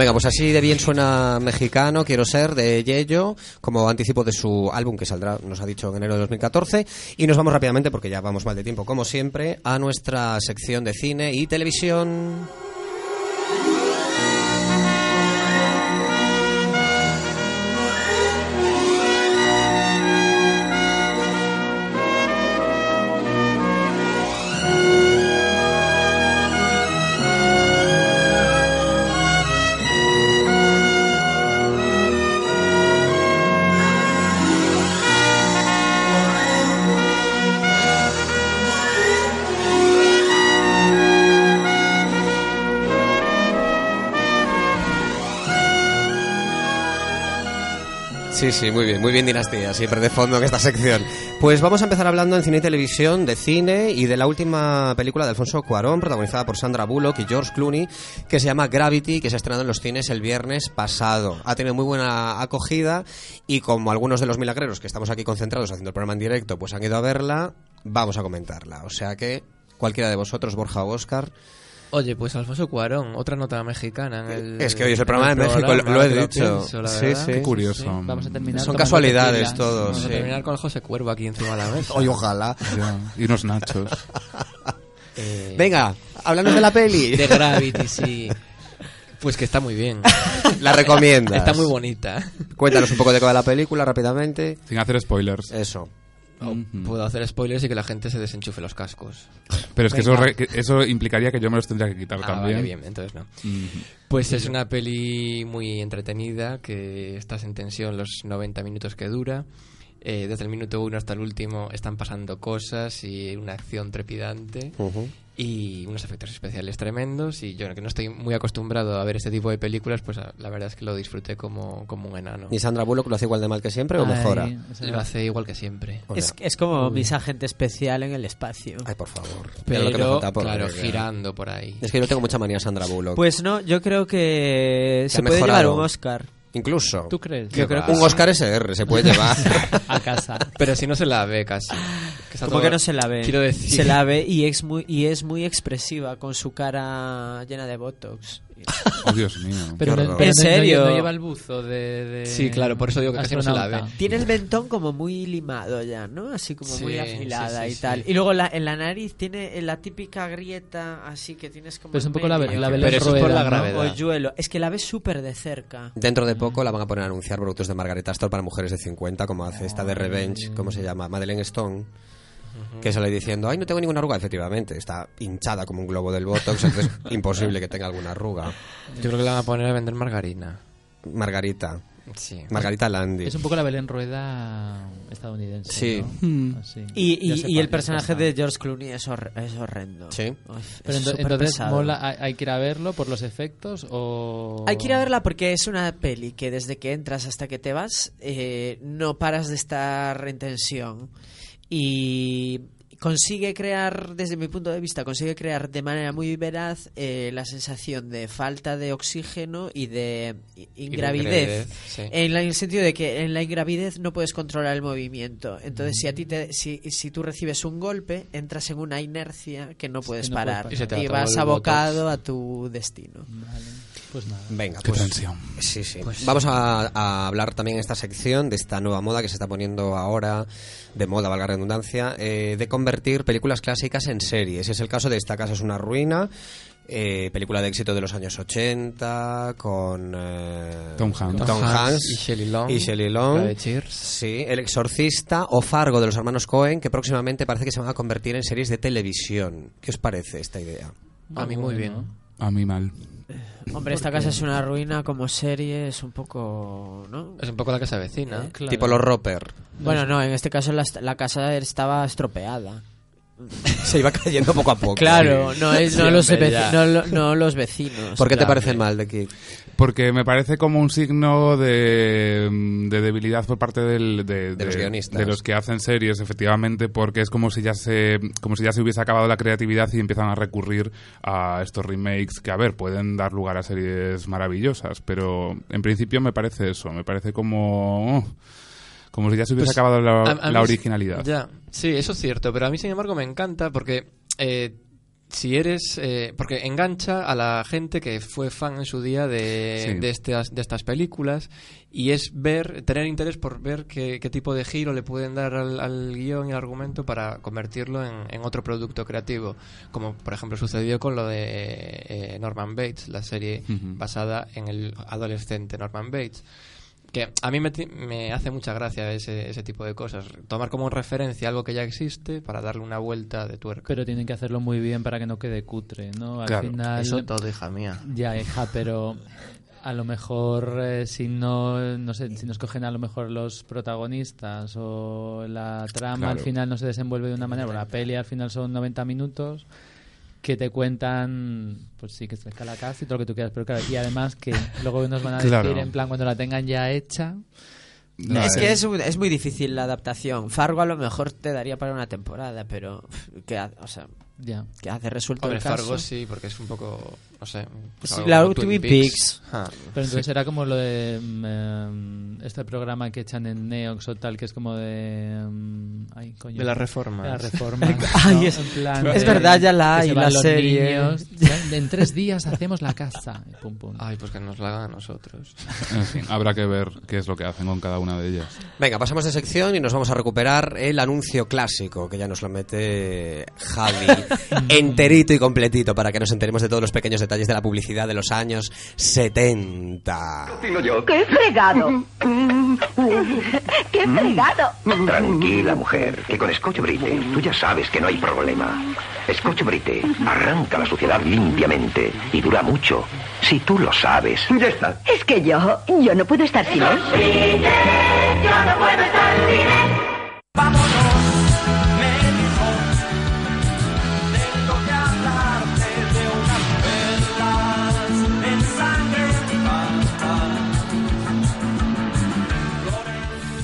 Venga, pues así de bien suena mexicano, quiero ser, de Yello, como anticipo de su álbum que saldrá, nos ha dicho, en enero de 2014. Y nos vamos rápidamente, porque ya vamos mal de tiempo, como siempre, a nuestra sección de cine y televisión. Sí, sí, muy bien, muy bien Dinastía, siempre de fondo en esta sección. Pues vamos a empezar hablando en cine y televisión, de cine y de la última película de Alfonso Cuarón, protagonizada por Sandra Bullock y George Clooney, que se llama Gravity, que se ha estrenado en los cines el viernes pasado. Ha tenido muy buena acogida y como algunos de los milagreros que estamos aquí concentrados haciendo el programa en directo, pues han ido a verla, vamos a comentarla. O sea que cualquiera de vosotros, Borja o Oscar, Oye, pues Alfonso Cuarón, otra nota mexicana en el. Es que hoy es el programa de México, lo, he dicho. sí, sí. Qué curioso. Vamos a terminar Son casualidades todos. Vamos a terminar con el José Cuervo aquí encima de la mesa. Hoy ojalá. Y unos nachos. eh... Venga, háblanos de la peli. De Gravity, sí. Pues que está muy bien. La recomiendas. Está muy bonita. Cuéntanos un poco de qué va la película rápidamente. Sin hacer spoilers. Eso. Puedo hacer spoilers y que la gente se desenchufe los cascos. Pero es que eso, eso, implicaría que yo me los tendría que quitar ah, también. Vale, bien, entonces no. Pues es una peli muy entretenida que estás en tensión los 90 minutos que dura. Eh, desde el minuto uno hasta el último están pasando cosas y una acción trepidante y unos efectos especiales tremendos. Y yo que no estoy muy acostumbrado a ver este tipo de películas pues la verdad es que lo disfruté como, como un enano. ¿y Sandra Bullock lo hace igual de mal que siempre o mejora? lo hace igual que siempre. Es, es como mis agente especial en el espacio. Ay por favor. Pero claro girando por ahí. Es que yo tengo mucha manía a Sandra Bullock. Pues no yo creo que, se puede llevar un Oscar. Incluso. ¿Tú crees? Yo creo que un Oscar SR se puede llevar. A casa. Pero si no se la ve casi. Como que no se la ve? Quiero decir. Se la ve y es muy y es muy expresiva con su cara llena de botox. Oh, Dios mío. Pero, ¿En serio? No, lleva el buzo de, Sí, claro, por eso digo que casi no se la ve. Tiene el mentón como muy limado ya, ¿no? Así como muy afilada y tal. Y luego la, en la nariz tiene la típica grieta, así que tienes como. Pero es un poco la, la Pero eso es por la gravedad. Hoyuelo. Es que la ves súper de cerca. Dentro de poco la van a poner a anunciar productos de Margaret Astor para mujeres de 50, como hace esta de Revenge, ¿cómo se llama? Madeleine Stone que sale diciendo, ay, no tengo ninguna arruga. Efectivamente, está hinchada como un globo del Botox, entonces es imposible que tenga alguna arruga. Yo creo que la van a poner a vender margarina. Margarita. Sí. Margarita Landi. Es un poco la Belén Rueda estadounidense. Sí. ¿no? Y, y, y el personaje de George Clooney es, hor es horrendo. Sí. Uf, Pero es ento entonces, mola, ¿hay que ir a verlo por los efectos o...? Hay que ir a verla porque es una peli que desde que entras hasta que te vas eh, no paras de estar en tensión. Y consigue crear, desde mi punto de vista, consigue crear de manera muy veraz eh, la sensación de falta de oxígeno y de ingravidez. sí. En, la- en el sentido de que en la ingravidez no puedes controlar el movimiento. Entonces, si a ti te, si, si tú recibes un golpe, entras en una inercia que no puedes no puedes parar parar. Y vas abocado a tu destino. Vale, pues nada. Venga, Qué pues. tensión. Sí, sí. Pues Vamos a, a hablar también en esta sección de esta nueva moda que se está poniendo ahora, de moda, valga la redundancia, eh, de convertir películas clásicas en series. Es el caso de Esta casa es una ruina, eh, película de éxito de los años 80, con eh, Tom Hanks. Tom Hanks y Shelley Long. y Shelley Long. La de Cheers. Sí, El Exorcista o Fargo de los hermanos Cohen, que próximamente parece que se van a convertir en series de televisión. ¿Qué os parece esta idea? A mí muy bien. A mí mal. Hombre, esta casa es una ruina como serie, es un poco, ¿no? Es un poco la se avecina. Claro. Tipo los Roper. Bueno, no, en este caso la, la casa estaba estropeada. Se iba cayendo poco a poco. Claro, no, es, no, los no, lo- no los vecinos. ¿Por qué te Claro. parece mal de Kid? Porque me parece como un signo de, de debilidad por parte del- de, De los guionistas. de los que hacen series, efectivamente, porque es como si ya se como si ya se hubiese acabado la creatividad y empiezan a recurrir a estos remakes que, a ver, pueden dar lugar a series maravillosas, pero en principio me parece eso, me parece como... oh, como si ya se hubiese Pues, acabado la, a- a la mí- originalidad. Ya, sí, eso es cierto, pero a mí sin embargo me encanta porque eh, si eres. Eh, porque engancha a la gente que fue fan en su día de, de, estas, de estas películas y es ver, tener interés por ver qué, tipo de giro le pueden dar al, guion y al argumento para convertirlo en, otro producto creativo. Como por ejemplo sucedió con lo de eh, Norman Bates, la serie basada en el adolescente Norman Bates que a mí me, hace mucha gracia ese, ese, tipo de cosas. Tomar como referencia algo que ya existe para darle una vuelta de tuerca. Pero tienen que hacerlo muy bien para que no quede cutre, ¿no? Al final... Eso todo, hija mía. Ya, hija, pero a lo mejor eh, si no no sé si nos cogen a lo mejor los protagonistas o la trama al final no se desenvuelve de una manera o la peli al final son 90 minutos que te cuentan, pues sí, que se la casa y todo lo que tú quieras, pero claro, y además que luego nos van a decir en plan cuando la tengan ya hecha. es que es, es, muy difícil la adaptación. Fargo a lo mejor te daría para una temporada, pero que, o sea, ya. que hace resuelto el caso. Fargo sí, porque es un poco no sé. Pues sí, claro, Twin Peaks. Ah. Pero entonces era como lo de mm, em, este programa que echan en Neox o tal, que es como de. Um, ay, coño. De la reforma. la reforma. ay, es, es verdad, ya la hay, la serie. Niños, en tres días hacemos la casa. Pum, pum. Ay, pues que nos la hagan a nosotros. En fin, habrá que ver qué es lo que hacen con cada una de ellas. Venga, pasamos de sección y nos vamos a recuperar el anuncio clásico, que ya nos lo mete Javi enterito y completito para que nos enteremos de todos los pequeños detalles detalles de la publicidad de los años 70. ¡Qué fregado! ¡Qué fregado! Tranquila, mujer, que con Scotch Brite tú ya sabes que no hay problema. Scotch Brite arranca la suciedad limpiamente y dura mucho. Si tú lo sabes. Ya está. Es que yo, yo no puedo estar sin él. Yo no puedo estar sin él.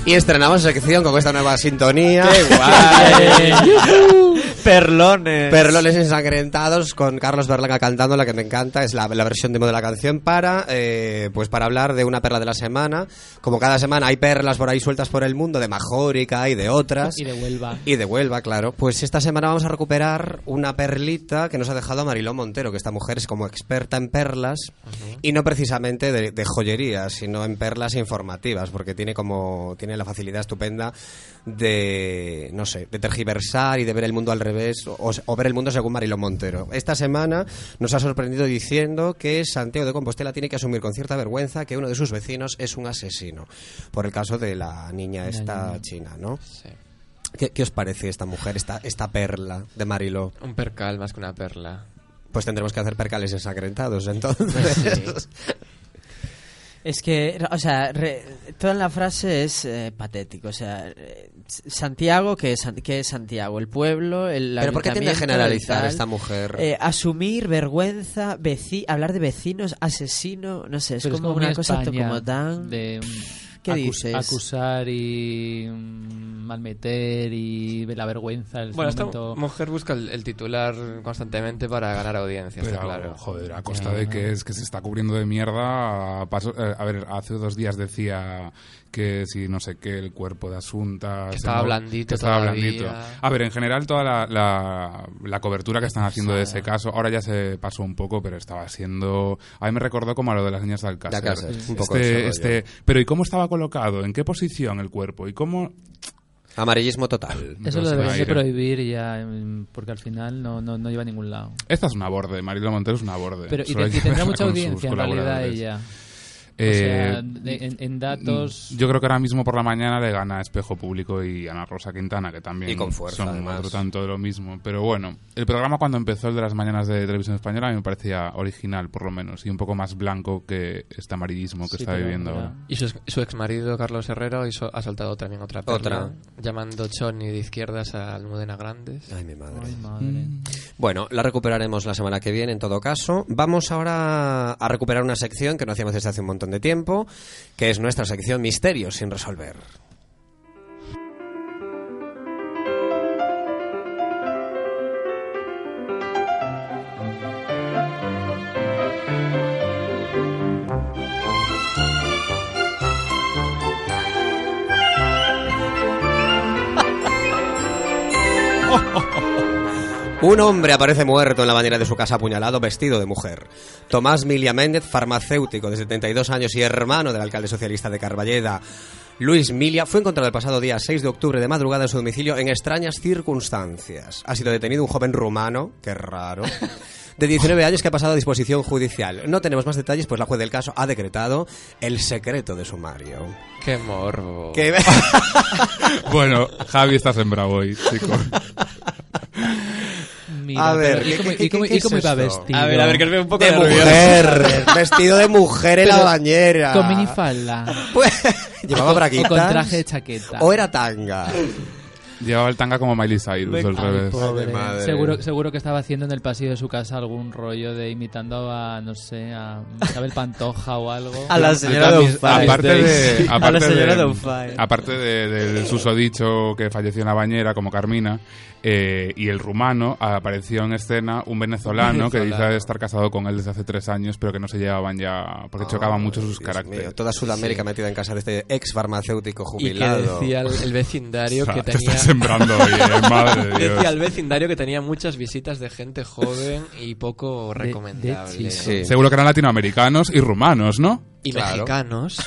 Y estrenamos sección con esta nueva sintonía. ¡Qué guay! Perlones. Perlones ensangrentados con Carlos Berlanga cantando, la que me encanta, es la, versión demo de la canción para, eh, pues para hablar de una perla de la semana. Como cada semana hay perlas por ahí sueltas por el mundo, de Majórica y de otras. Y de Huelva. Y de Huelva, claro. Pues esta semana vamos a recuperar una perlita que nos ha dejado Mariló Montero, que esta mujer es como experta en perlas y no precisamente de, de joyería, sino en perlas informativas, porque tiene como, tiene la facilidad estupenda de, no sé, de tergiversar y de ver el mundo al revés o, ver el mundo según Marilón Montero. Esta semana nos ha sorprendido diciendo que Santiago de Compostela tiene que asumir con cierta vergüenza que uno de sus vecinos es un asesino, por el caso de la niña esta china, ¿no? ¿Qué, os parece esta mujer, esta, esta perla de Mariló? Un percal más que una perla. Pues tendremos que hacer percales ensangrentados, entonces. Es que, o sea, toda la frase es eh, patético. O sea, Santiago, ¿qué es, qué es Santiago? El pueblo, el ¿Pero por qué tiende a generalizar esta mujer? Eh, asumir vergüenza, hablar de vecinos, asesino, no sé, es como, una cosa como tan... De, ¿Qué dices? Acusar y malmeter y la vergüenza. El bueno, esta mujer busca el, titular constantemente para ganar audiencia, claro. Joder, a costa de que es que se está cubriendo de mierda. Eh, a ver, hace dos días decía que si no sé qué, el cuerpo de Asunta... estaba blandito estaba blandito. A ver, en general toda la, la, cobertura que están haciendo de ese caso, ahora ya se pasó un poco, pero estaba siendo... A mí me recordó como a lo de las niñas de Alcácer. un poco este, este, pero ¿y cómo estaba colocado? ¿En qué posición el cuerpo? ¿Y cómo...? Amarillismo total. Eso lo deberían de prohibir ya, em, porque al final no, no, no lleva a ningún lado. Esta es una borde, Marilo Montero es una borde. Pero, y, tendrá mucha audiencia en realidad ella. Eh, en, datos. Yo creo que ahora mismo por la mañana le gana Espejo Público y Ana Rosa Quintana, que también y con fuerza, son otro tanto de lo mismo. Pero bueno, el programa cuando empezó el de las mañanas de televisión española a mí me parecía original, por lo menos, y un poco más blanco que este amarillismo que está viviendo ahora. Y su, su ex marido, Carlos Herrero, ha soltado también otra perla, ¿Otra? llamando Choni de izquierdas a Almudena Grandes. Ay, mi madre. Mm. Bueno, la recuperaremos la semana que viene, en todo caso. Vamos ahora a recuperar una sección que no hacíamos desde hace un montón de tiempo, que es nuestra sección Misterios sin resolver. Un hombre aparece muerto en la bañera de su casa apuñalado vestido de mujer. Tomás Milia Méndez, farmacéutico de 72 años y hermano del alcalde socialista de Carballeda, Luis Milia, fue encontrado el pasado día 6 de octubre de madrugada en su domicilio en extrañas circunstancias. Ha sido detenido un joven rumano, qué raro, de 19 años que ha pasado a disposición judicial. No tenemos más detalles, pues la juez del caso ha decretado el secreto de sumario. ¡Qué morbo! bueno, Javi está sembrado hoy, chicos. Mira, A ver, ¿y ¿qué- cómo, y es iba vestido? A ver, a ver, que os veo un poco De mujer, vestido de mujer en la bañera. Con minifalda. Pues, llevaba braguitas. O con traje de chaqueta. O era tanga. Llevaba el tanga como Miley Cyrus, al revés. Pobre. madre. Seguro, seguro que estaba haciendo en el pasillo de su casa algún rollo de imitando a, no sé, a Isabel Pantoja o algo. A la señora Aparte- Doubtfire. aparte de, A aparte la señora de- Doubtfire. aparte de- del susodicho que falleció en la bañera como Carmina eh, y el rumano apareció en escena un venezolano, que dice estar casado con él desde hace tres años pero que no se llevaban ya porque chocaban mucho sus Dios caracteres mío, toda Sudamérica metida en casa de este ex farmacéutico Y que jubilado. decía el, el vecindario O sea, que te tenía... estás sembrando hoy, eh, madre de Dios. Decía el vecindario que tenía muchas visitas de gente joven y poco De- recomendable. de Sí. seguro que eran latinoamericanos y rumanos ¿no? Y Claro. mexicanos.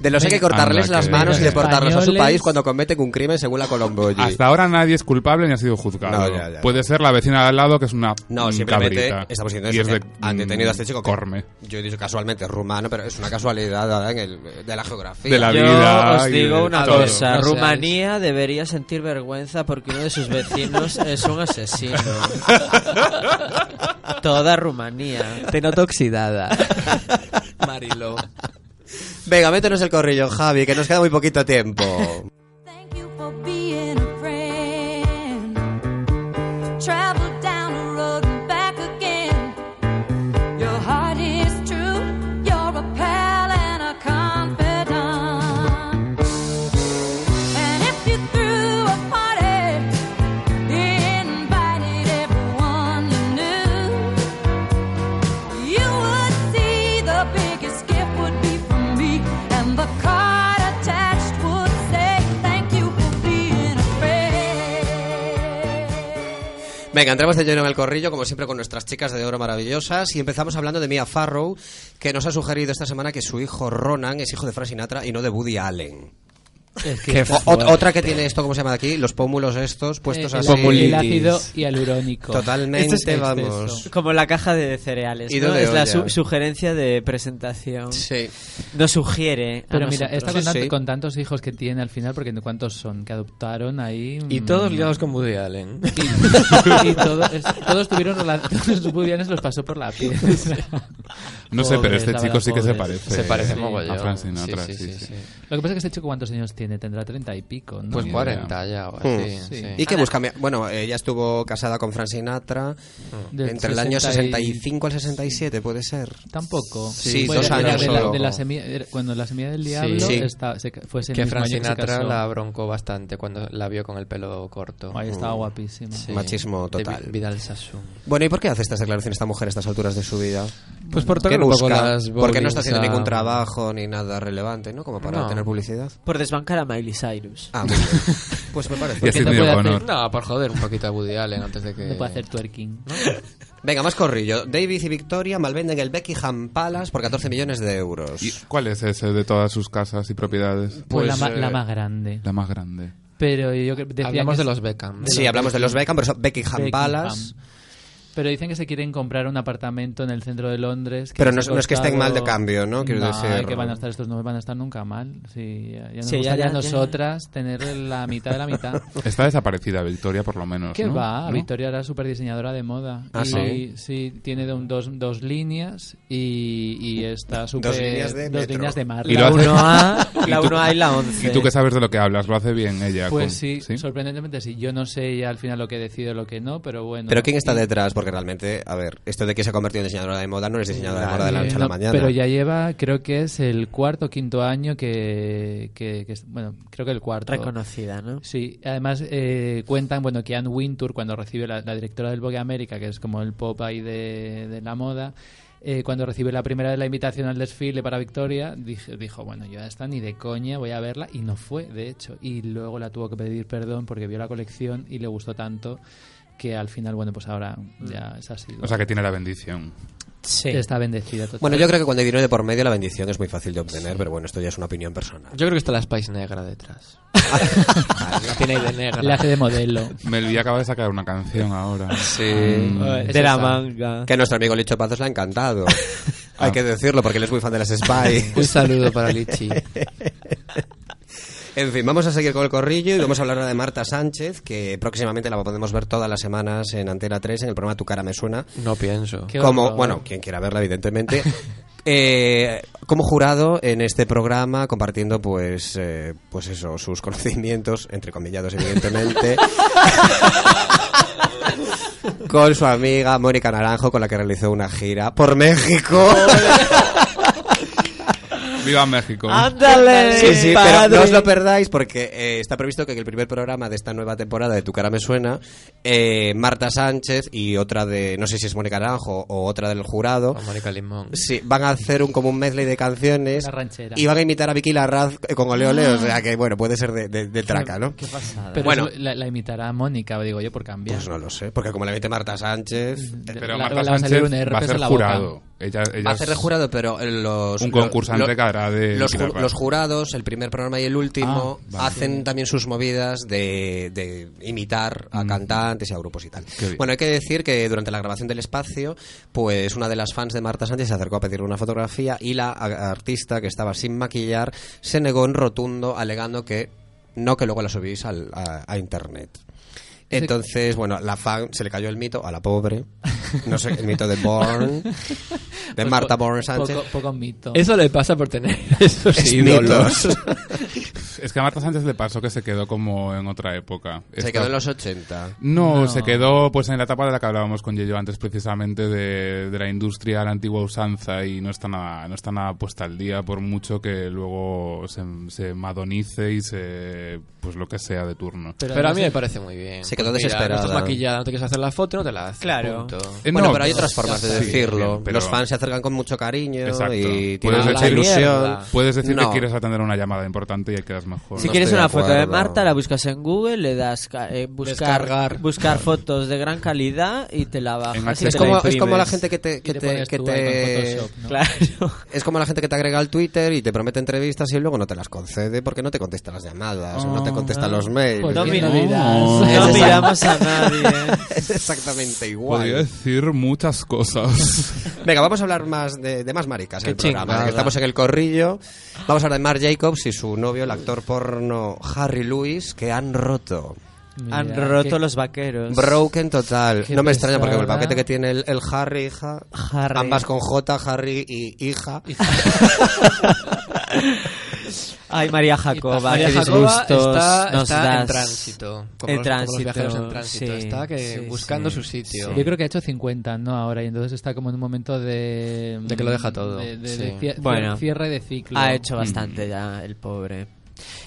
De los que hay que cortarles Anda, las que- manos y deportarlos a su país cuando cometen un crimen según la Colombo. hasta ahora nadie es culpable ni ha sido juzgado No, ya, ya. puede ser la vecina de al lado que es una No, simplemente cabrita. estamos diciendo y eso, es que de han detenido a este chico que Corme yo he dicho casualmente rumano, pero es una casualidad dada en el, de la geografía. De la Yo vida os digo una todo. cosa, No Rumanía debería sentir vergüenza porque uno de sus vecinos es un asesino. Toda Rumanía. Te noto oxidada. Marilo. Venga, métenos el corrillo, Javi, que nos queda muy poquito tiempo. Thank you for being a friend. Travel Venga, entramos de lleno en el corrillo, como siempre con nuestras chicas de oro maravillosas, y empezamos hablando de Mia Farrow, que nos ha sugerido esta semana que su hijo Ronan es hijo de Frank y no de Woody Allen. Es que otra que tiene esto, ¿cómo se llama aquí? Los pómulos estos puestos Eh, el, así. el ácido hialurónico. Totalmente, Este es vamos. exceso. Como la caja de cereales. ¿no? Es la su- sugerencia de presentación. Sí. Nos sugiere. Pero mira, está con, Sí, sí. con tantos hijos que tiene al final, porque ¿cuántos son? Que adoptaron ahí. Y todos ligados con Woody Allen. Y, y todo- es- todos tuvieron relaciones, Woody los pasó por la piel. no sé pero este chico sí que se parece Se parece mogollón. a Frank Sinatra Sí. Lo que pasa es que este chico, ¿cuántos años tiene? Tendrá treinta y pico, ¿no? Pues 40 ya o así. Mm. Sí. sí. ¿Y qué busca? Bueno, ella estuvo casada con Frank Sinatra entre el año 60 y- 65 al 67, puede ser. Tampoco. Sí, dos años era- cuando la semilla del diablo fue ese Que Frank que Sinatra la broncó bastante cuando la vio con el pelo corto. Ahí estaba guapísima. Sí. Machismo total. Vidal Sassoon. Bueno, ¿y por qué hace estas declaraciones esta mujer a estas alturas de su vida? Pues por ¿Qué tocar busca? las Porque no está haciendo a- ningún trabajo ni nada relevante, ¿no? Como para No. tener publicidad. Por desbancar a Miley Cyrus. Ah, muy bien. Pues me parece. así no puede hacer- No, por joder un poquito a Woody Allen antes de que... No puede hacer twerking. Venga, más corrillo. David y Victoria malvenden el Buckingham Palace por 14 millones de euros. ¿Y cuál es ese de todas sus casas y propiedades? Pues, la, Pues, eh, la más grande. La más grande. Pero yo creo decía Hablamos que de los Beckham. Sí, hablamos de los Beckham, pero son Buckingham, Buckingham. Palace. Pero dicen que se quieren comprar un apartamento en el centro de Londres. que Pero no no es que estén mal de cambio, ¿no? Quiero decir- que van a estar estos no van a estar nunca mal. Sí, ya, ya nos Sí, ya, gustaría ya, ya. nosotras tener la mitad de la mitad. Está desaparecida Victoria, por lo menos. ¿Qué ¿no? va? ¿No? Victoria era súper diseñadora de moda. Ah, y, ¿sí? sí, tiene de un- dos, dos líneas y, y está súper... líneas de dos metro. líneas de lo La hace- 1A, la ¿Y tú- 1A y la 11. ¿Y tú qué sabes de lo que hablas? ¿Lo hace bien ella? Pues con- sí, sorprendentemente sí. Yo no sé ya al final lo que decido lo que no, pero bueno. Pero ¿quién está Y- detrás? Porque realmente, a ver, esto de que se ha convertido en diseñadora de moda no es diseñadora de moda de la noche a no, la mañana. Pero ya lleva, creo que es el cuarto o quinto año que, que- que bueno, creo que el cuarto. Reconocida, ¿no? Sí, además eh, cuentan, bueno, que Anne Wintour, cuando recibe la, la directora del Vogue América, que es como el pop ahí de, de la moda, eh, cuando recibe la primera de la invitación al desfile para Victoria, dije- dijo, bueno, yo a esta ni de coña voy a verla, y no fue, de hecho. Y luego la tuvo que pedir perdón porque vio la colección y le gustó tanto que al final, bueno, pues ahora ya es así. O sea, que tiene la bendición. Sí. Está bendecida. Total. Bueno, yo creo que cuando hay dinero de por medio la bendición es muy fácil de obtener, pero bueno, esto ya es una opinión personal. Yo creo que está la Spice negra detrás. la tiene ahí de negra. La hace de modelo. Melví acaba de sacar una canción ahora. Sí. Mm. de la manga. Que a nuestro amigo Licho Pazos le ha encantado. Hay que decirlo porque él es muy fan de las Spy. Un saludo para Lichi. En fin, vamos a seguir con el corrillo y vamos a hablar ahora de Marta Sánchez, que próximamente la podemos ver todas las semanas en Antena 3 en el programa Tu cara me suena. No pienso. Como, bueno, quien quiera verla, evidentemente. Eh, como jurado en este programa, compartiendo pues, eh, pues eso, sus conocimientos, entre comillados evidentemente, con su amiga Mónica Naranjo, con la que realizó una gira por México. ¡Viva México! ¡Ándale! Sí, sí, pero no os lo perdáis porque eh, está previsto que en el primer programa de esta nueva temporada de Tu cara me suena, eh, Marta Sánchez y otra de, no sé si es Mónica Naranjo o otra del jurado, O Mónica Limón. sí, van a hacer un como un medley de canciones Una ranchera. y van a imitar a Vicky Larraz eh, con Ole Ole, o sea que bueno, puede ser de, de- de traca, ¿no? Qué pasada. Pero Bueno. la, la imitará Mónica, digo yo, por cambiar. Pues no lo sé, porque como le mete Marta Sánchez, Pero La- Marta le va a salir Sánchez un va a ser la boca. Ella, ella va a ser de es jurado, pero los... un concursante lo- que hará de los, ju- los jurados, el primer programa y el último, Ah, vale. hacen también sus movidas de, de imitar a cantantes y a grupos y tal. Bueno, hay que decir que durante la grabación del espacio, pues una de las fans de Marta Sánchez se acercó a pedirle una fotografía y la artista, que estaba sin maquillar, se negó en rotundo, alegando que no, que luego la subís al- a, a internet. Entonces, bueno, la fan se le cayó el mito a la pobre. No sé, el mito de Born, de Pues Marta Born Sánchez. Poco, poco mito. Eso le pasa por tener esos Es ídolos. Es que a Marta Sánchez le pasó que se quedó como en otra época. Se Esta- quedó en los 80. No, No. se quedó pues en la etapa de la que hablábamos con Yello antes precisamente de, de la industria a la antigua usanza y no está nada no está nada puesta al día por mucho que luego se, se madonice y se pues lo que sea de turno. Pero, Pero a mí me parece muy bien. Se quedó Pues mira, desesperada. No estás maquillada, no te quieres hacer la foto, no te la haces. Claro. Eh, Bueno, no, pero hay otras formas de sí, decirlo. bien, pero- Los fans se acercan con mucho cariño Exacto. y tienen mucha ilusión. Mierda. Puedes decir No. que quieres atender una llamada importante y quedas mejor. Si No quieres una foto de. Marta, la buscas en Google, le das eh, buscar, Descargar. buscar fotos de gran calidad y te la bajas. Te Es la como, es imprimes. como la gente que te, que te, que te- Photoshop, ¿no? Claro. es como la gente que te agrega al Twitter y te promete entrevistas y luego no te las concede porque no te contesta las llamadas o no te contesta los mails. Pues No miramos a nadie. es exactamente igual. Podría decir muchas cosas. Venga, vamos a hablar más de, de más maricas en el programa. Estamos en el corrillo. Vamos a hablar de Marc Jacobs y su novio, el actor porno Harry Lewis, que han roto. Han roto qué- los vaqueros. Broken total. Qué No me extraña porque con el paquete que tiene el, el Harry, hija. Harry. Ambas con J, Harry y hija. Ay, María Jacoba, María qué Jacoba disgustos está, nos está das. en tránsito. Como En los, como los tránsito, viajeros en tránsito. sí, está que sí, buscando sí, su sitio. sí. Yo creo que ha hecho 50, ¿no? Ahora, y entonces está como en un momento de... De que lo deja todo, De, de- sí. de cie- Bueno. cierre de ciclo. Ha hecho bastante ya el pobre.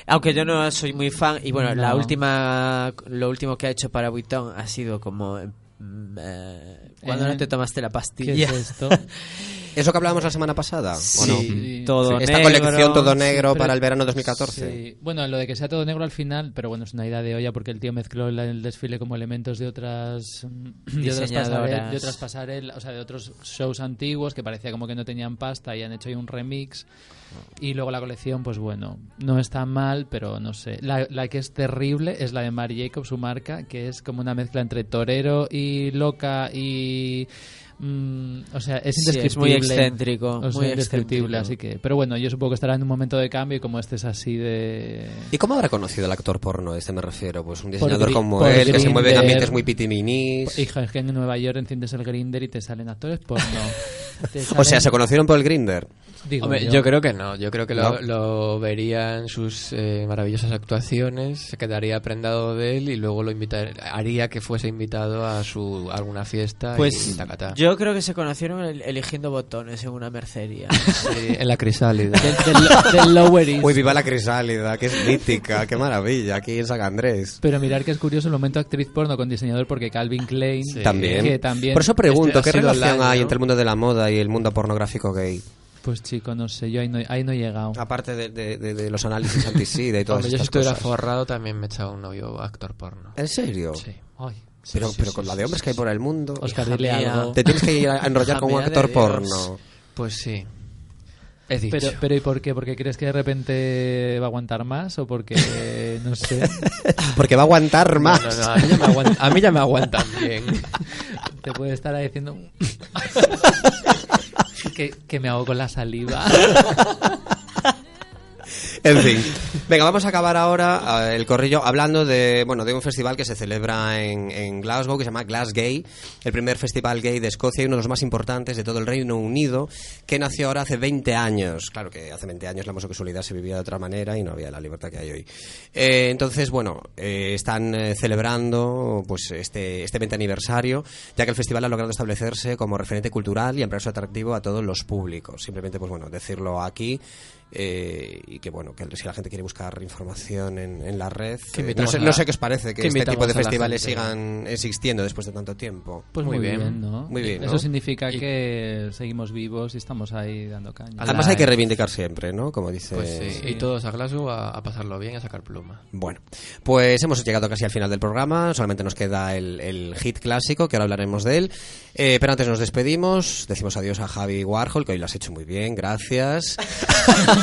Aunque yo no soy muy fan y bueno, la última lo último que ha hecho para Vuitton ha sido como mm, eh, cuando Eh, no te tomaste la ¿Qué pastilla. es esto? ¿Eso que hablábamos la semana pasada? ¿O no? Sí. todo Esta negro. colección todo negro Sí, para el verano 2014. Sí. Bueno, lo de que sea todo negro al final, pero bueno, es una idea de olla porque el tío mezcló el desfile como elementos de otras mm, de otras Diseñadoras. pasarelas, de otras pasarelas, o sea, de otros shows antiguos que parecía como que no tenían pasta y han hecho ahí un remix. Y luego la colección, pues bueno, no está mal, pero no sé. La, la que es terrible es la de Mary Jacob, su marca, que es como una mezcla entre torero y loca y... mm, o sea, es Sí, es indescriptible. muy excéntrico, O sea, muy indescriptible, excéntrico. así que... Pero bueno, yo supongo que estará en un momento de cambio y como este es así de... ¿Y cómo habrá conocido el actor porno este me refiero? Pues un diseñador como por él, que se mueve en ambientes muy pitiminis. Hija, es que en Nueva York enciendes el grinder y te salen actores porno. O sea, se conocieron por el Grinder. Digo Hombre, yo. yo. creo que no, yo creo que ¿No? lo, lo vería en sus eh, maravillosas actuaciones, se quedaría prendado de él y luego lo invitar, haría que fuese invitado a su a alguna fiesta y Pues tacatá. yo creo que se conocieron el- eligiendo botones en una mercería. Sí, en la crisálida. Del, del- del Lower East. Uy, viva la crisálida, que es mítica, qué maravilla, aquí en San Andrés. Pero mirar que es curioso el momento actriz porno con diseñador porque Calvin Klein Sí. También. que también Por eso pregunto, Este ¿qué relación año, hay ¿no? entre el mundo de la moda y el mundo pornográfico gay? Pues chico no sé yo ahí no, ahí no he llegado Aparte de, de- de- de los análisis antisida y todas Hombre, yo si estuviera forrado también me he echado un novio actor porno. ¿En serio? Sí. Ay, pero, pero con la de hombres que hay por el mundo. Oscar, dile algo. Te tienes que ir a enrollar con un actor porno. Pues sí. Pero, pero ¿y por qué? ¿Porque crees que de repente va a aguantar más o porque, no sé? porque va a aguantar más. a, mí ya me aguantan, a mí ya me aguantan bien. Te puede estar ahí diciendo que, me con la saliva. En fin. Venga, vamos a acabar ahora eh, el corrillo hablando de, bueno, de un festival que se celebra en, Glasgow, que se llama Glasgay, el primer festival gay de Escocia y uno de los más importantes de todo el Reino Unido, que nació ahora hace 20 años. Claro que hace 20 años la homosexualidad se vivía de otra manera y no había la libertad que hay hoy. Eh, entonces, bueno, eh, están celebrando pues este, este 20 aniversario, ya que el festival ha logrado establecerse como referente cultural y su atractivo a todos los públicos. Simplemente, pues bueno, decirlo aquí eh, y que bueno que si la gente quiere buscar información en, la red eh, no, sé, no, sé, qué os parece que, este tipo de festivales sigan existiendo después de tanto tiempo. Pues muy, bien, ¿no? muy bien eso significa que seguimos vivos y estamos ahí dando caña. Además hay que reivindicar siempre ¿no? como dice pues y todos a Glasgow a, pasarlo bien a sacar pluma. Bueno pues hemos llegado casi al final del programa solamente nos queda el, hit clásico que ahora hablaremos de él. Eh, pero antes nos despedimos decimos adiós a Javi Warhol que hoy lo has hecho muy bien gracias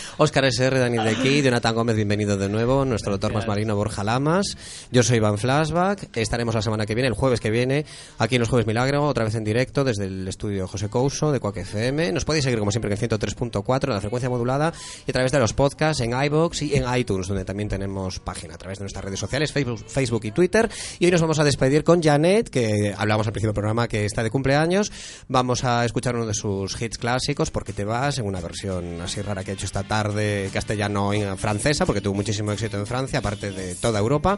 Óscar SR, Dani de aquí, Jonathan Gómez, bienvenido de nuevo, nuestro doctor más marino Borja Lamas. Yo soy Iván Flashback, estaremos la semana que viene, el jueves que viene, aquí en los Jueves Milagro, otra vez en directo desde el estudio José Couso de Cuac FM. Nos podéis seguir como siempre en 103.4 en la frecuencia modulada y a través de los podcasts en iBox y en iTunes, donde también tenemos página a través de nuestras redes sociales, Facebook, Facebook y Twitter. Y hoy nos vamos a despedir con Janet, que hablamos al principio del programa que está de cumpleaños. Vamos a escuchar uno de sus hits clásicos, Porque te vas, en una versión así rara que ha hecho esta tarde de castellano en francesa, porque tuvo muchísimo éxito en Francia, aparte de toda Europa.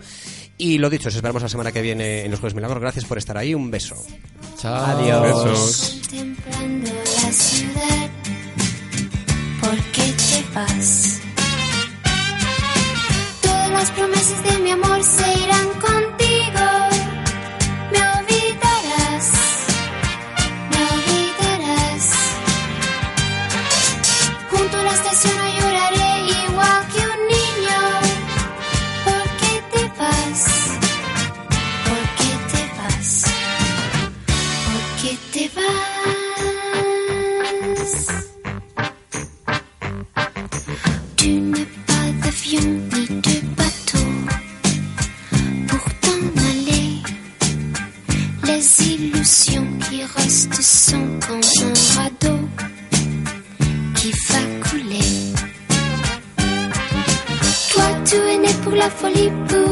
Y lo dicho, os esperamos la semana que viene en los Juegos Milagros. Gracias por estar ahí. Un beso. Chao. Adiós. Todas las promesas de mi amor se irán contigo. La folie, pour